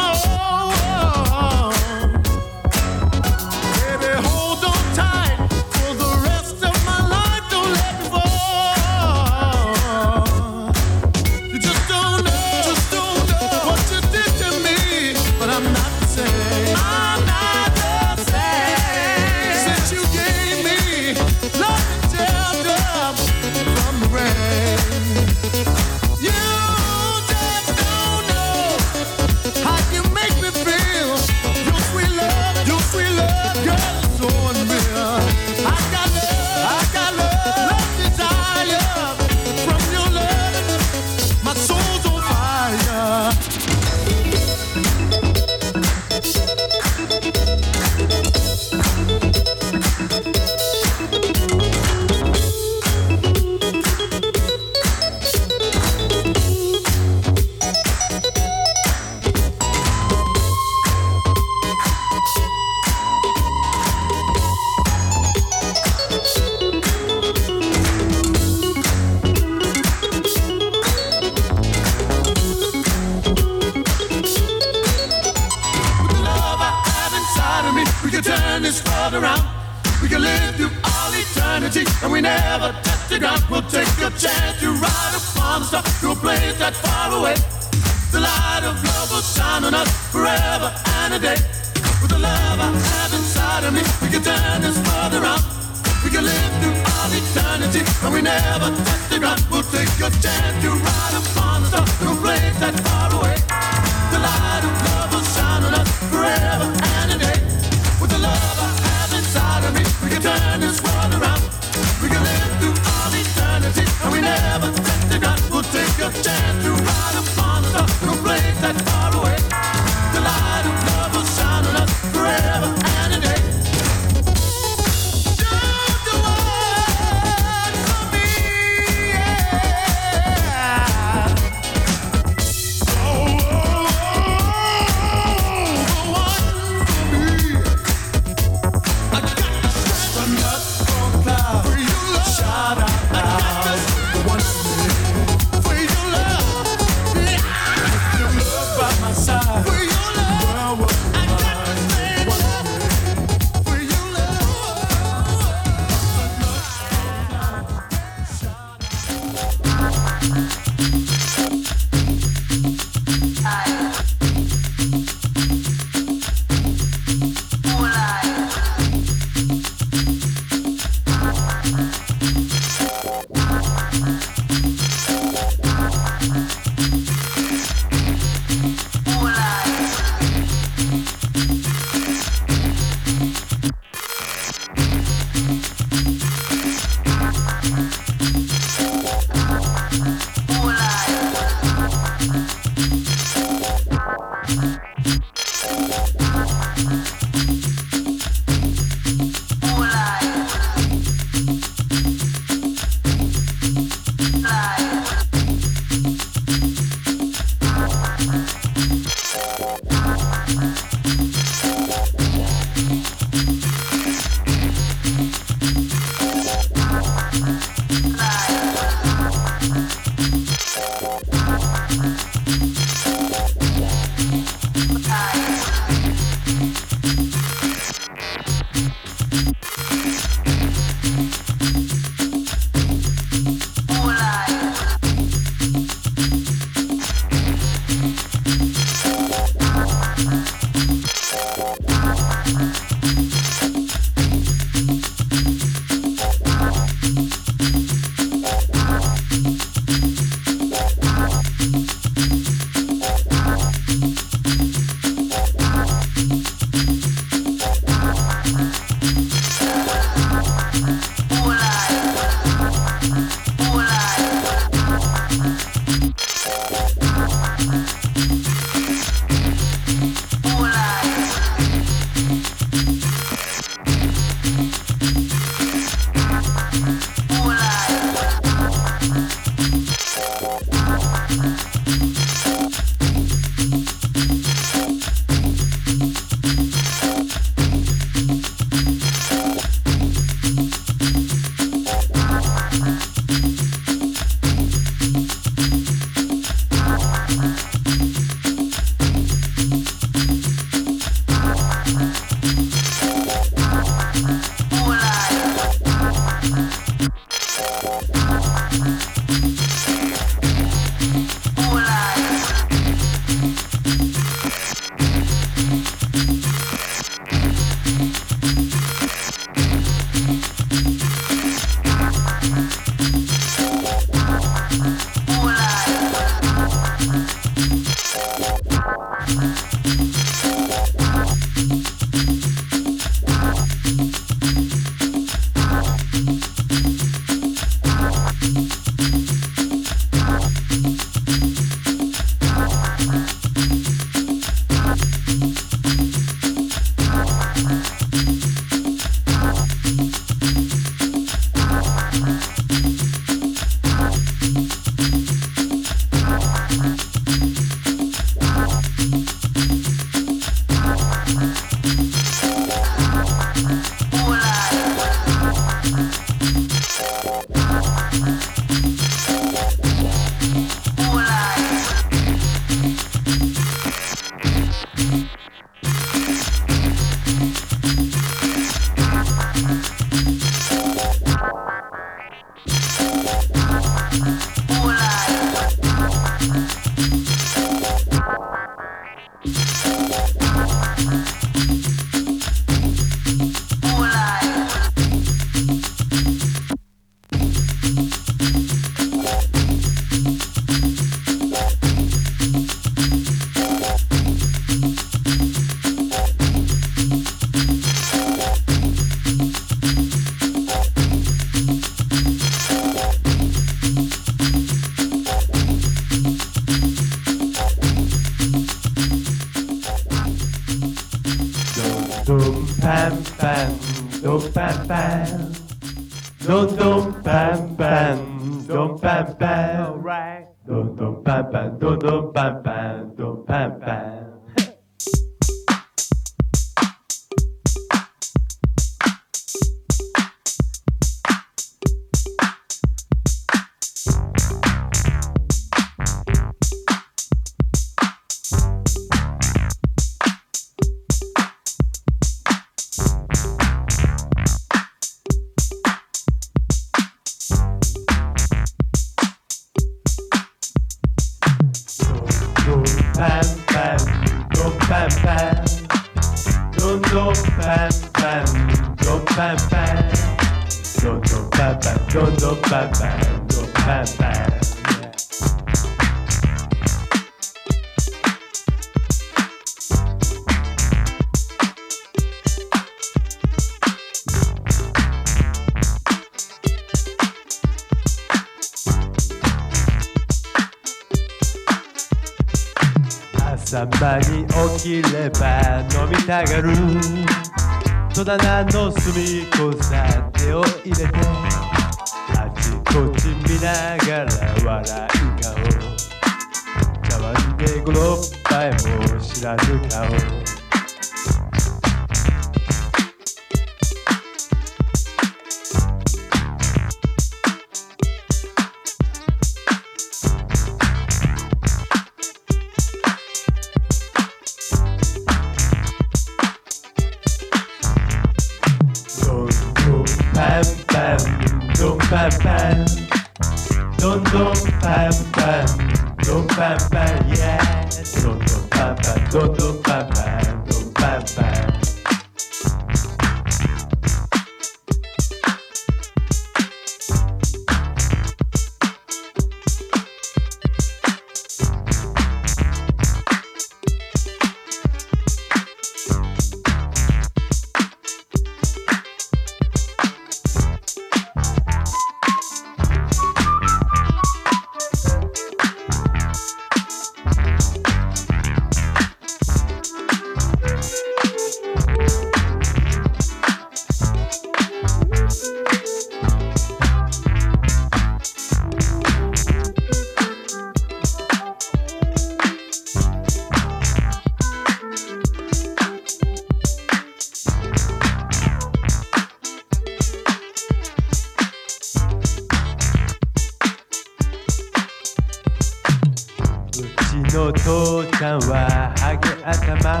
Speaker 11: ちゃんはハゲ頭。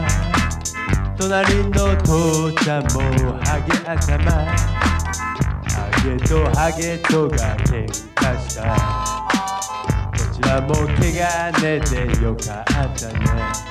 Speaker 11: 隣の父ちゃんもハゲ頭。ハゲとハゲとが喧嘩した。こちらも怪我ねてよかったね。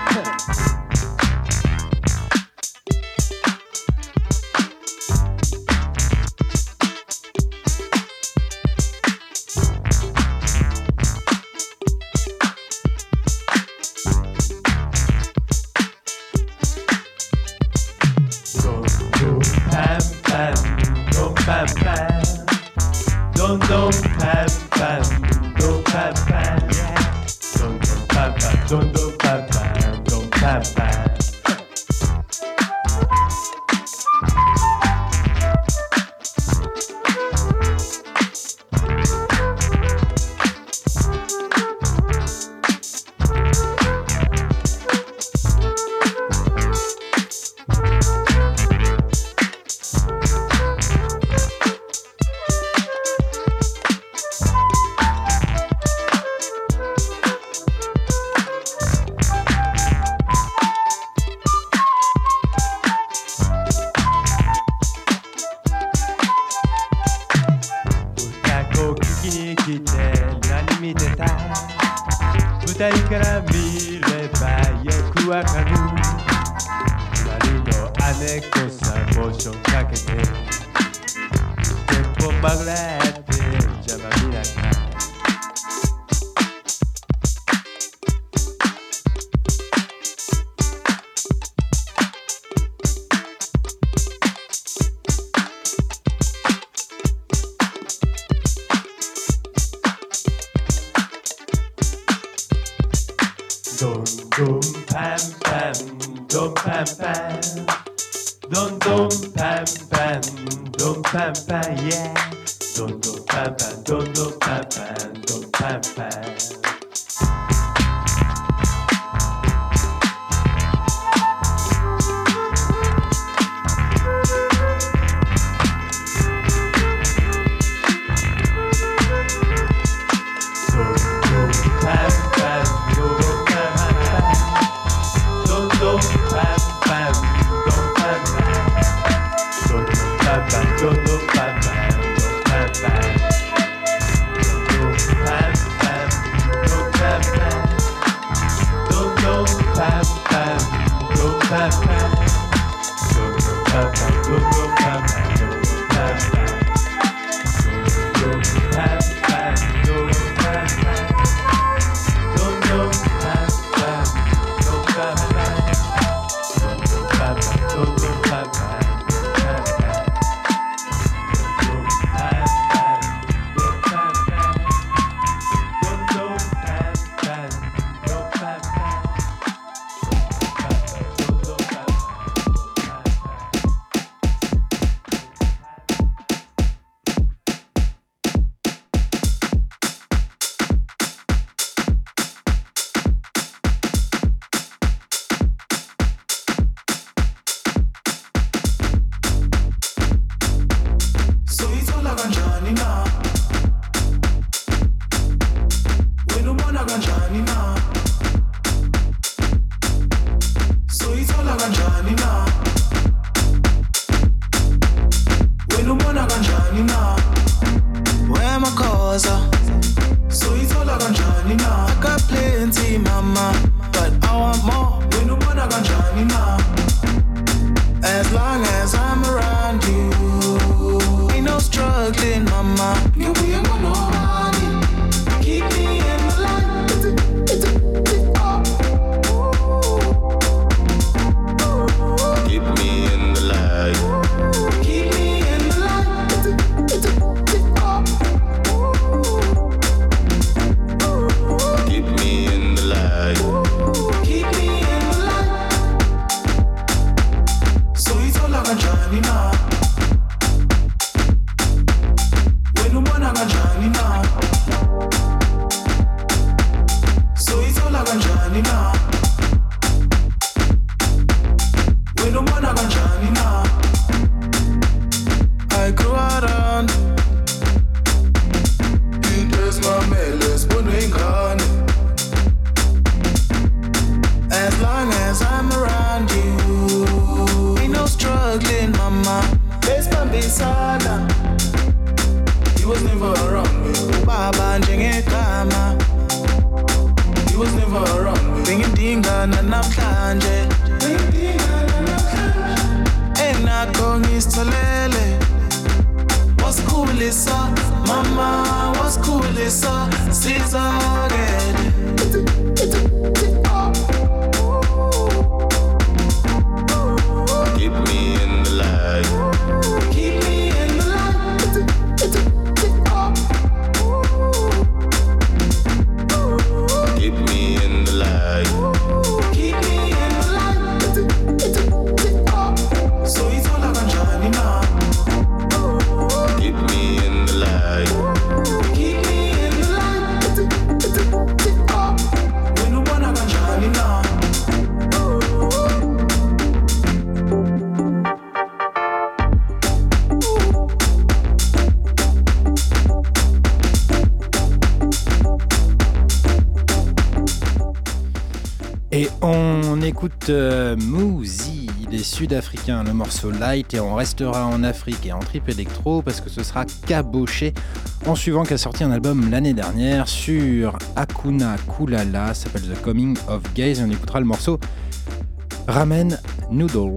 Speaker 1: le morceau Light et on restera en Afrique et en trip électro parce que ce sera Caboché en suivant qu'a sorti un album l'année dernière sur Akuna Kulala, s'appelle The Coming of Gaze et on écoutera le morceau Ramen Noodles.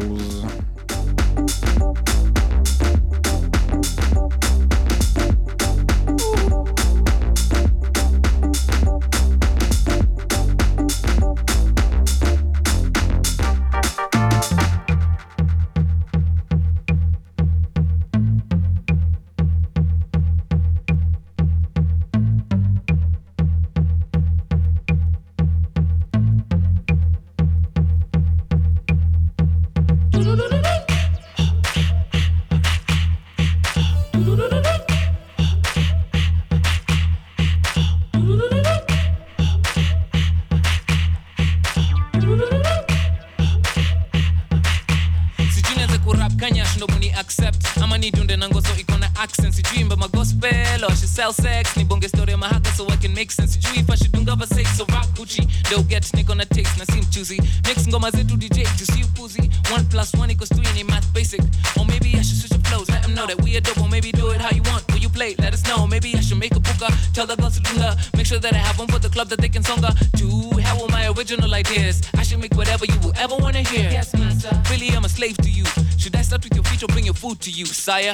Speaker 12: making song I have all my original ideas. I should make whatever you will ever wanna hear. Yes, master. Really, I'm a slave to you. Should I start with your feet or bring your food to you, sire?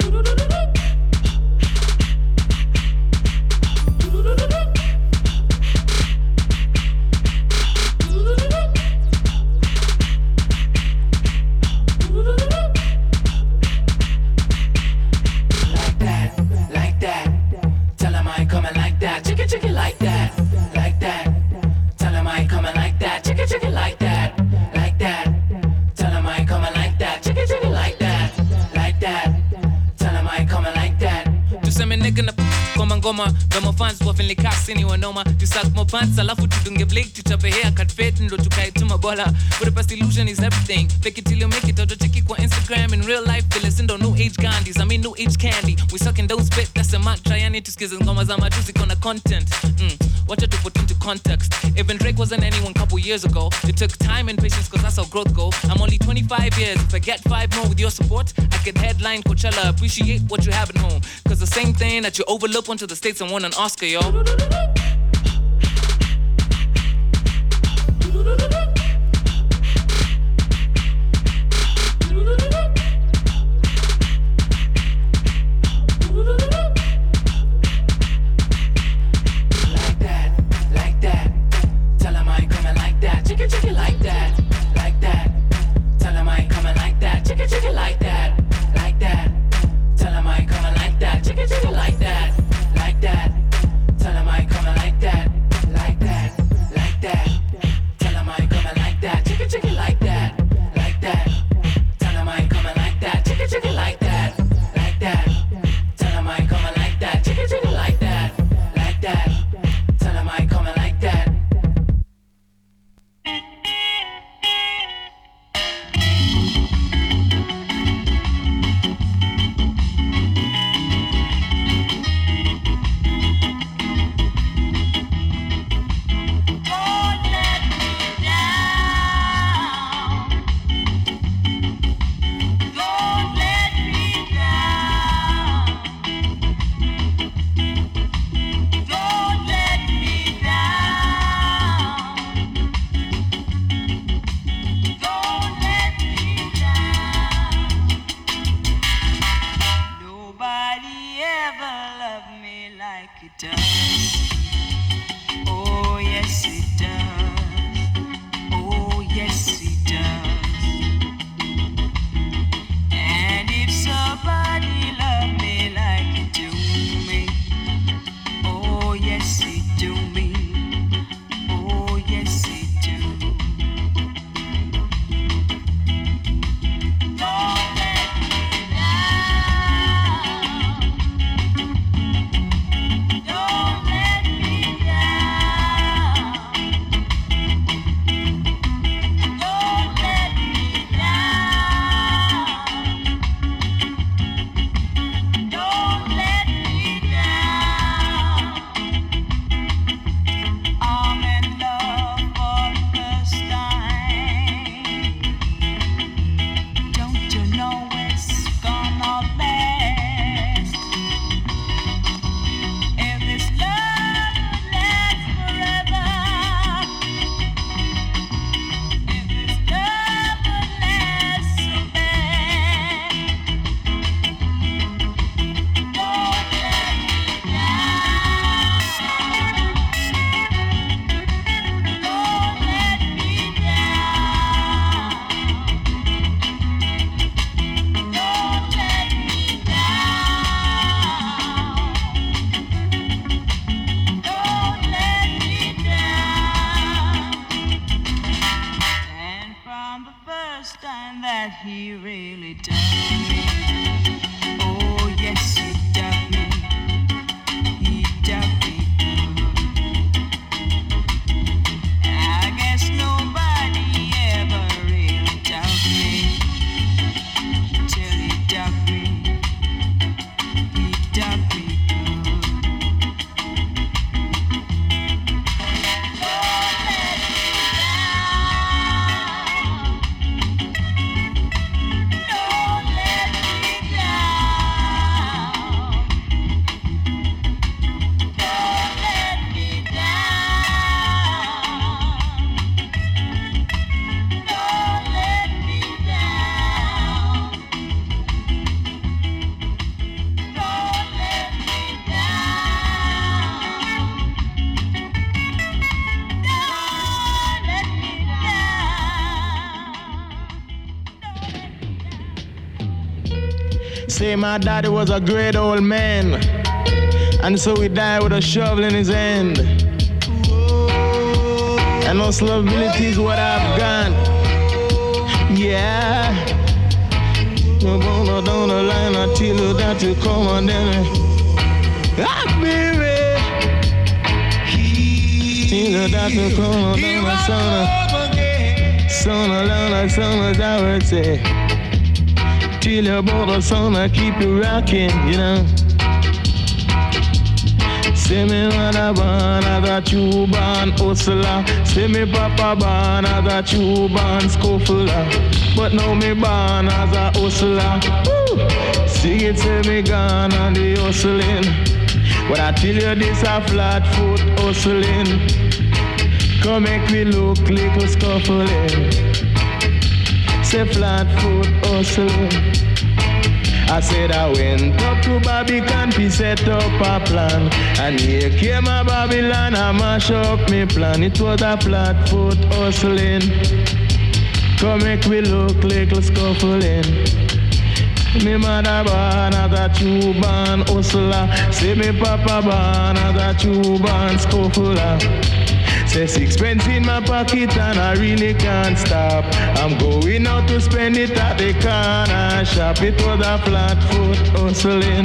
Speaker 12: content. Mm, what you to put into context. Even Drake wasn't anyone couple years ago. It took time and patience because that's how growth go. I'm only 25 years. If I get five more with your support, I could headline Coachella. Appreciate what you have at home. Cause the same thing that you overlook went to the States and won an Oscar, yo. like
Speaker 13: it does.
Speaker 14: My daddy was a great old man, and so he died with a shovel in his hand. And hustlability is what I've got. Yeah. No gonna down the line until you that you come on then. Ah, baby. Till you that you come on down the sun. Sun alone, sun as I would say. Till you bought the sun, I keep you rocking, you know. Say me mother born as a true born hustler. Say me papa born as a true born scuffler. But now me born as a hustler. See it say me gone on the hustling. But I tell you this a flat foot hustling. Come make me look little scuffling. Say flat foot hustling. I said I went up to Babylon to set up a plan. And here came a Babylon, I mash up me plan. It was a flat foot hustling. Come make we look little scuffling. Me mother born as a true hustler. Say me papa born as a true born scuffler. Say sixpence in my pocket and I really can't stop. I'm going out to spend it at the corner shop. It was a flat foot hustling.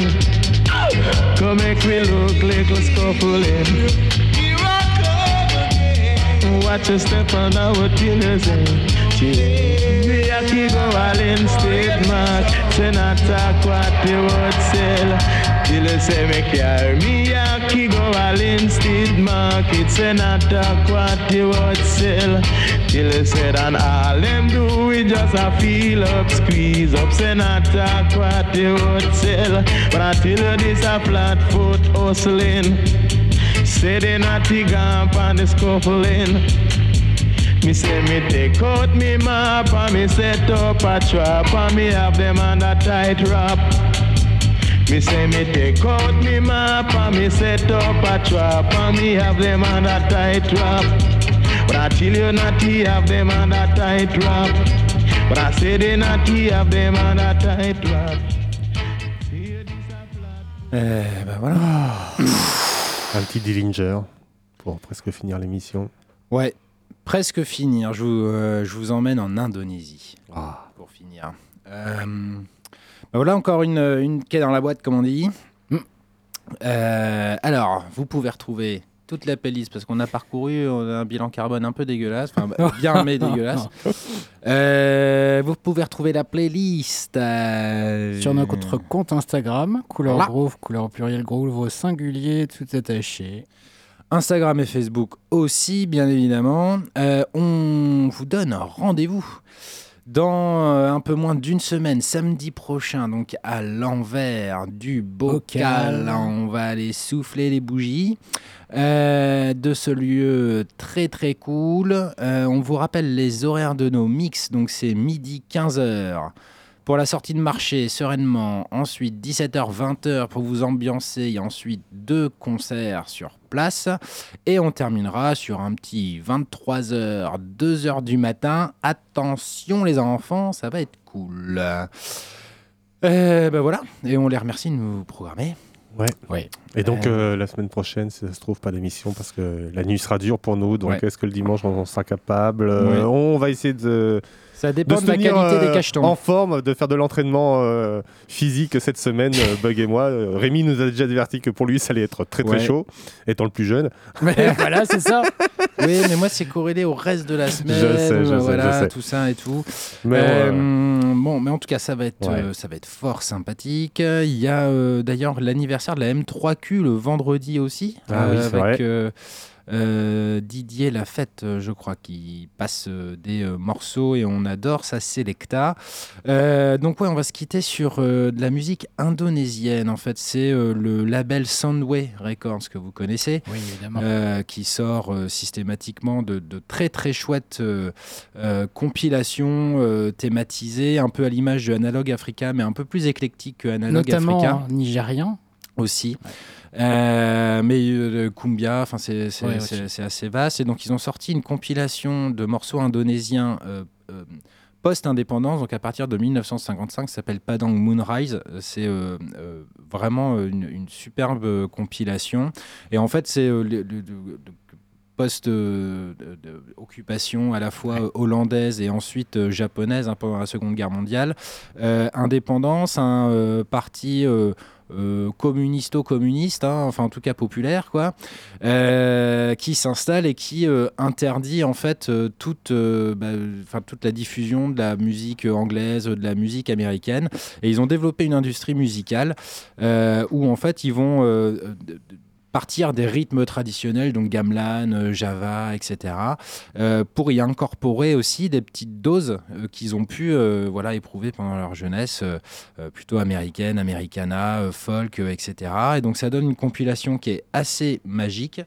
Speaker 14: Come make me look little scuffling. Watch your step on our killers Me a kick go all in state mark Say not talk what the word sell Till you say me carry me a kick go all in state market Say not talk what the word sell Till you said and all them do we just a feel up squeeze up Say not talk what the word sell But I tell you this a flat foot hustling Say they not the gump and the scuffling. Me say me take out me map and me set up a trap and me have them a tight wrap. Me say me take out me map and me set up a trap and me have them on a tight wrap. But I tell you not to have them on a tight wrap. But I say they not to have them on a tight wrap.
Speaker 1: Eh ben voilà.
Speaker 4: Un petit Dillinger pour presque finir l'émission.
Speaker 1: Ouais, presque finir. Je vous, euh, je vous emmène en Indonésie
Speaker 4: Ah.
Speaker 1: pour finir. Euh, voilà encore une, une quai dans la boîte, comme on dit. Euh, alors, vous pouvez retrouver toute la playlist parce qu'on a parcouru, on a un bilan carbone un peu dégueulasse, enfin <laughs> bien mais dégueulasse. Euh, vous pouvez retrouver la playlist euh,
Speaker 3: Sur notre compte Instagram, couleur
Speaker 1: Voilà.
Speaker 3: groove, couleur au pluriel groove au singulier, tout attaché.
Speaker 1: Instagram et Facebook aussi, bien évidemment. Euh, on vous donne rendez-vous dans euh, un peu moins d'une semaine, samedi prochain, donc à l'envers du bocal.
Speaker 3: Bocal.
Speaker 1: On va aller souffler les bougies euh, de ce lieu très très cool. Euh, on vous rappelle les horaires de nos mix, donc c'est midi 15h. Pour la sortie de marché, sereinement. Ensuite, 17h, 20h pour vous ambiancer. Et ensuite, deux concerts sur place. Et on terminera sur un petit 23h, 2h du matin. Attention les enfants, ça va être cool. Euh, ben voilà, et on les remercie de nous programmer.
Speaker 4: Ouais.
Speaker 1: Ouais.
Speaker 4: Et donc
Speaker 1: Euh,
Speaker 4: euh, la semaine prochaine, si ça se trouve pas d'émission parce que la nuit sera dure pour nous. Donc
Speaker 1: Ouais.
Speaker 4: est-ce que le dimanche on sera capable? Euh,
Speaker 1: Ouais.
Speaker 4: On va essayer de.
Speaker 1: Ça dépend de la
Speaker 4: tenir,
Speaker 1: qualité des
Speaker 4: euh,
Speaker 1: cachetons.
Speaker 4: En forme, de faire de l'entraînement euh, physique cette semaine, euh, Bug et moi. Rémi nous a déjà diverti que pour lui, ça allait être très très
Speaker 1: Ouais.
Speaker 4: chaud, étant le plus jeune.
Speaker 3: Mais <laughs> voilà, c'est ça.
Speaker 1: Oui, mais moi, c'est corrélé au reste de la semaine.
Speaker 4: Je sais, je sais,
Speaker 1: voilà,
Speaker 4: je sais.
Speaker 1: tout ça et tout.
Speaker 4: Mais
Speaker 1: Euh,
Speaker 4: euh,
Speaker 1: Bon, mais en tout cas, ça va être,
Speaker 4: Ouais.
Speaker 1: euh, ça va être fort sympathique. Il y a euh, d'ailleurs l'anniversaire de la M3Q le vendredi aussi,
Speaker 4: Ah oui, c'est
Speaker 1: avec
Speaker 4: vrai.
Speaker 1: Euh, Didier Lafette, euh, je crois, qui passe euh, des euh, morceaux et on adore sa Selecta. Donc ouais, on va se quitter sur de la musique indonésienne. En fait, c'est le label Soundway Records que vous connaissez.
Speaker 3: Oui, évidemment.
Speaker 1: Qui sort systématiquement de, de très très chouettes compilations thématisées, un peu à l'image de Analog Africa, mais un peu plus éclectique que Analog
Speaker 3: Notamment
Speaker 1: Africa
Speaker 3: nigérian.
Speaker 1: Aussi. Euh, mais euh, Kumbia, enfin c'est
Speaker 3: Ouais,
Speaker 1: assez vaste. Et donc ils ont sorti une compilation de morceaux indonésiens euh, euh, post-indépendance, donc à partir de 1955, ça s'appelle Padang Moonrise. C'est euh, euh, vraiment une, une superbe compilation. Et en fait, c'est euh, post-occupation à la fois euh, hollandaise et ensuite euh, japonaise hein, pendant la Seconde Guerre mondiale. Euh, indépendance, un euh, parti euh, euh, communisto-communiste, hein, enfin en tout cas populaire, quoi, euh, qui s'installe et qui euh, interdit en fait euh, toute, euh, bah, euh, toute la diffusion de la musique anglaise, de la musique américaine. Et ils ont développé une industrie musicale euh, où en fait ils vont euh, partir des rythmes traditionnels, donc gamelan, euh, java, etc., euh, pour y incorporer aussi des petites doses euh, qu'ils ont pu euh, voilà, éprouver pendant leur jeunesse, plutôt américaine, americana, folk, etc. Et donc ça donne une compilation qui est assez magique.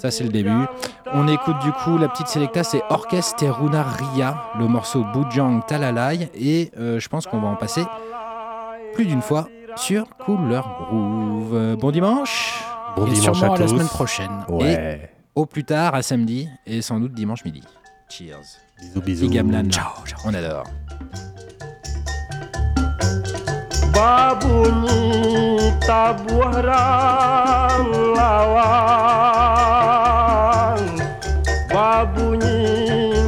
Speaker 1: Ça, c'est le début. On écoute du coup la petite sélecta, c'est Orchestre Teruna Ria, le morceau Bujang Talalai. Et je pense qu'on va en passer plus d'une fois sur Couleur Groove. Bon dimanche.
Speaker 4: Bon
Speaker 1: et
Speaker 4: dimanche
Speaker 1: sûrement
Speaker 4: à
Speaker 1: à, la semaine prochaine.
Speaker 4: Ouais.
Speaker 1: Et au plus tard, à samedi et sans doute dimanche midi. Cheers.
Speaker 4: Bisous, bisous.
Speaker 1: Gamelan, ciao, ciao. On adore.
Speaker 15: Lawan Babunyi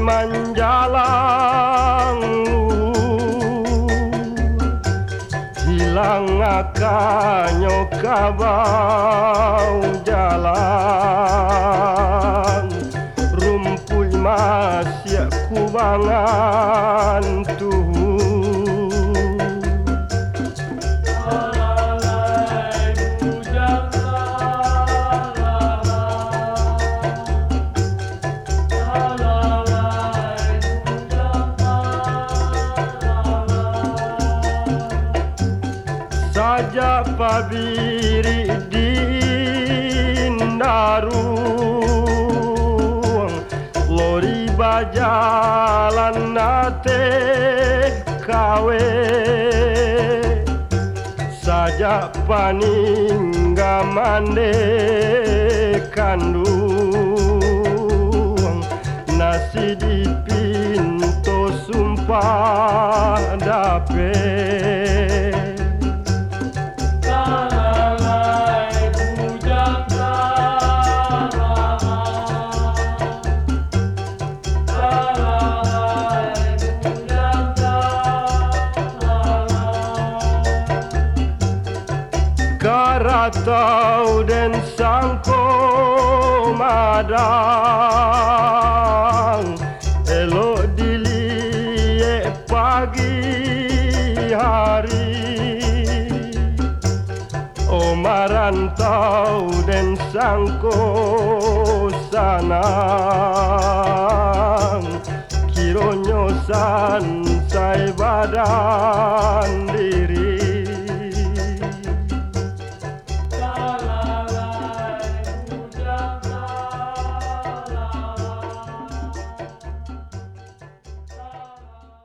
Speaker 15: langakanyo kabau jalan. Rumpul masya kubangan. Bajalan nate kawe. Saja paningga mande kandung. Nasi di pintu sumpah dape atau den sang pemadang Elok dilie pagi hari. Omaran tahu den sang sanang Kironyo san sai badan di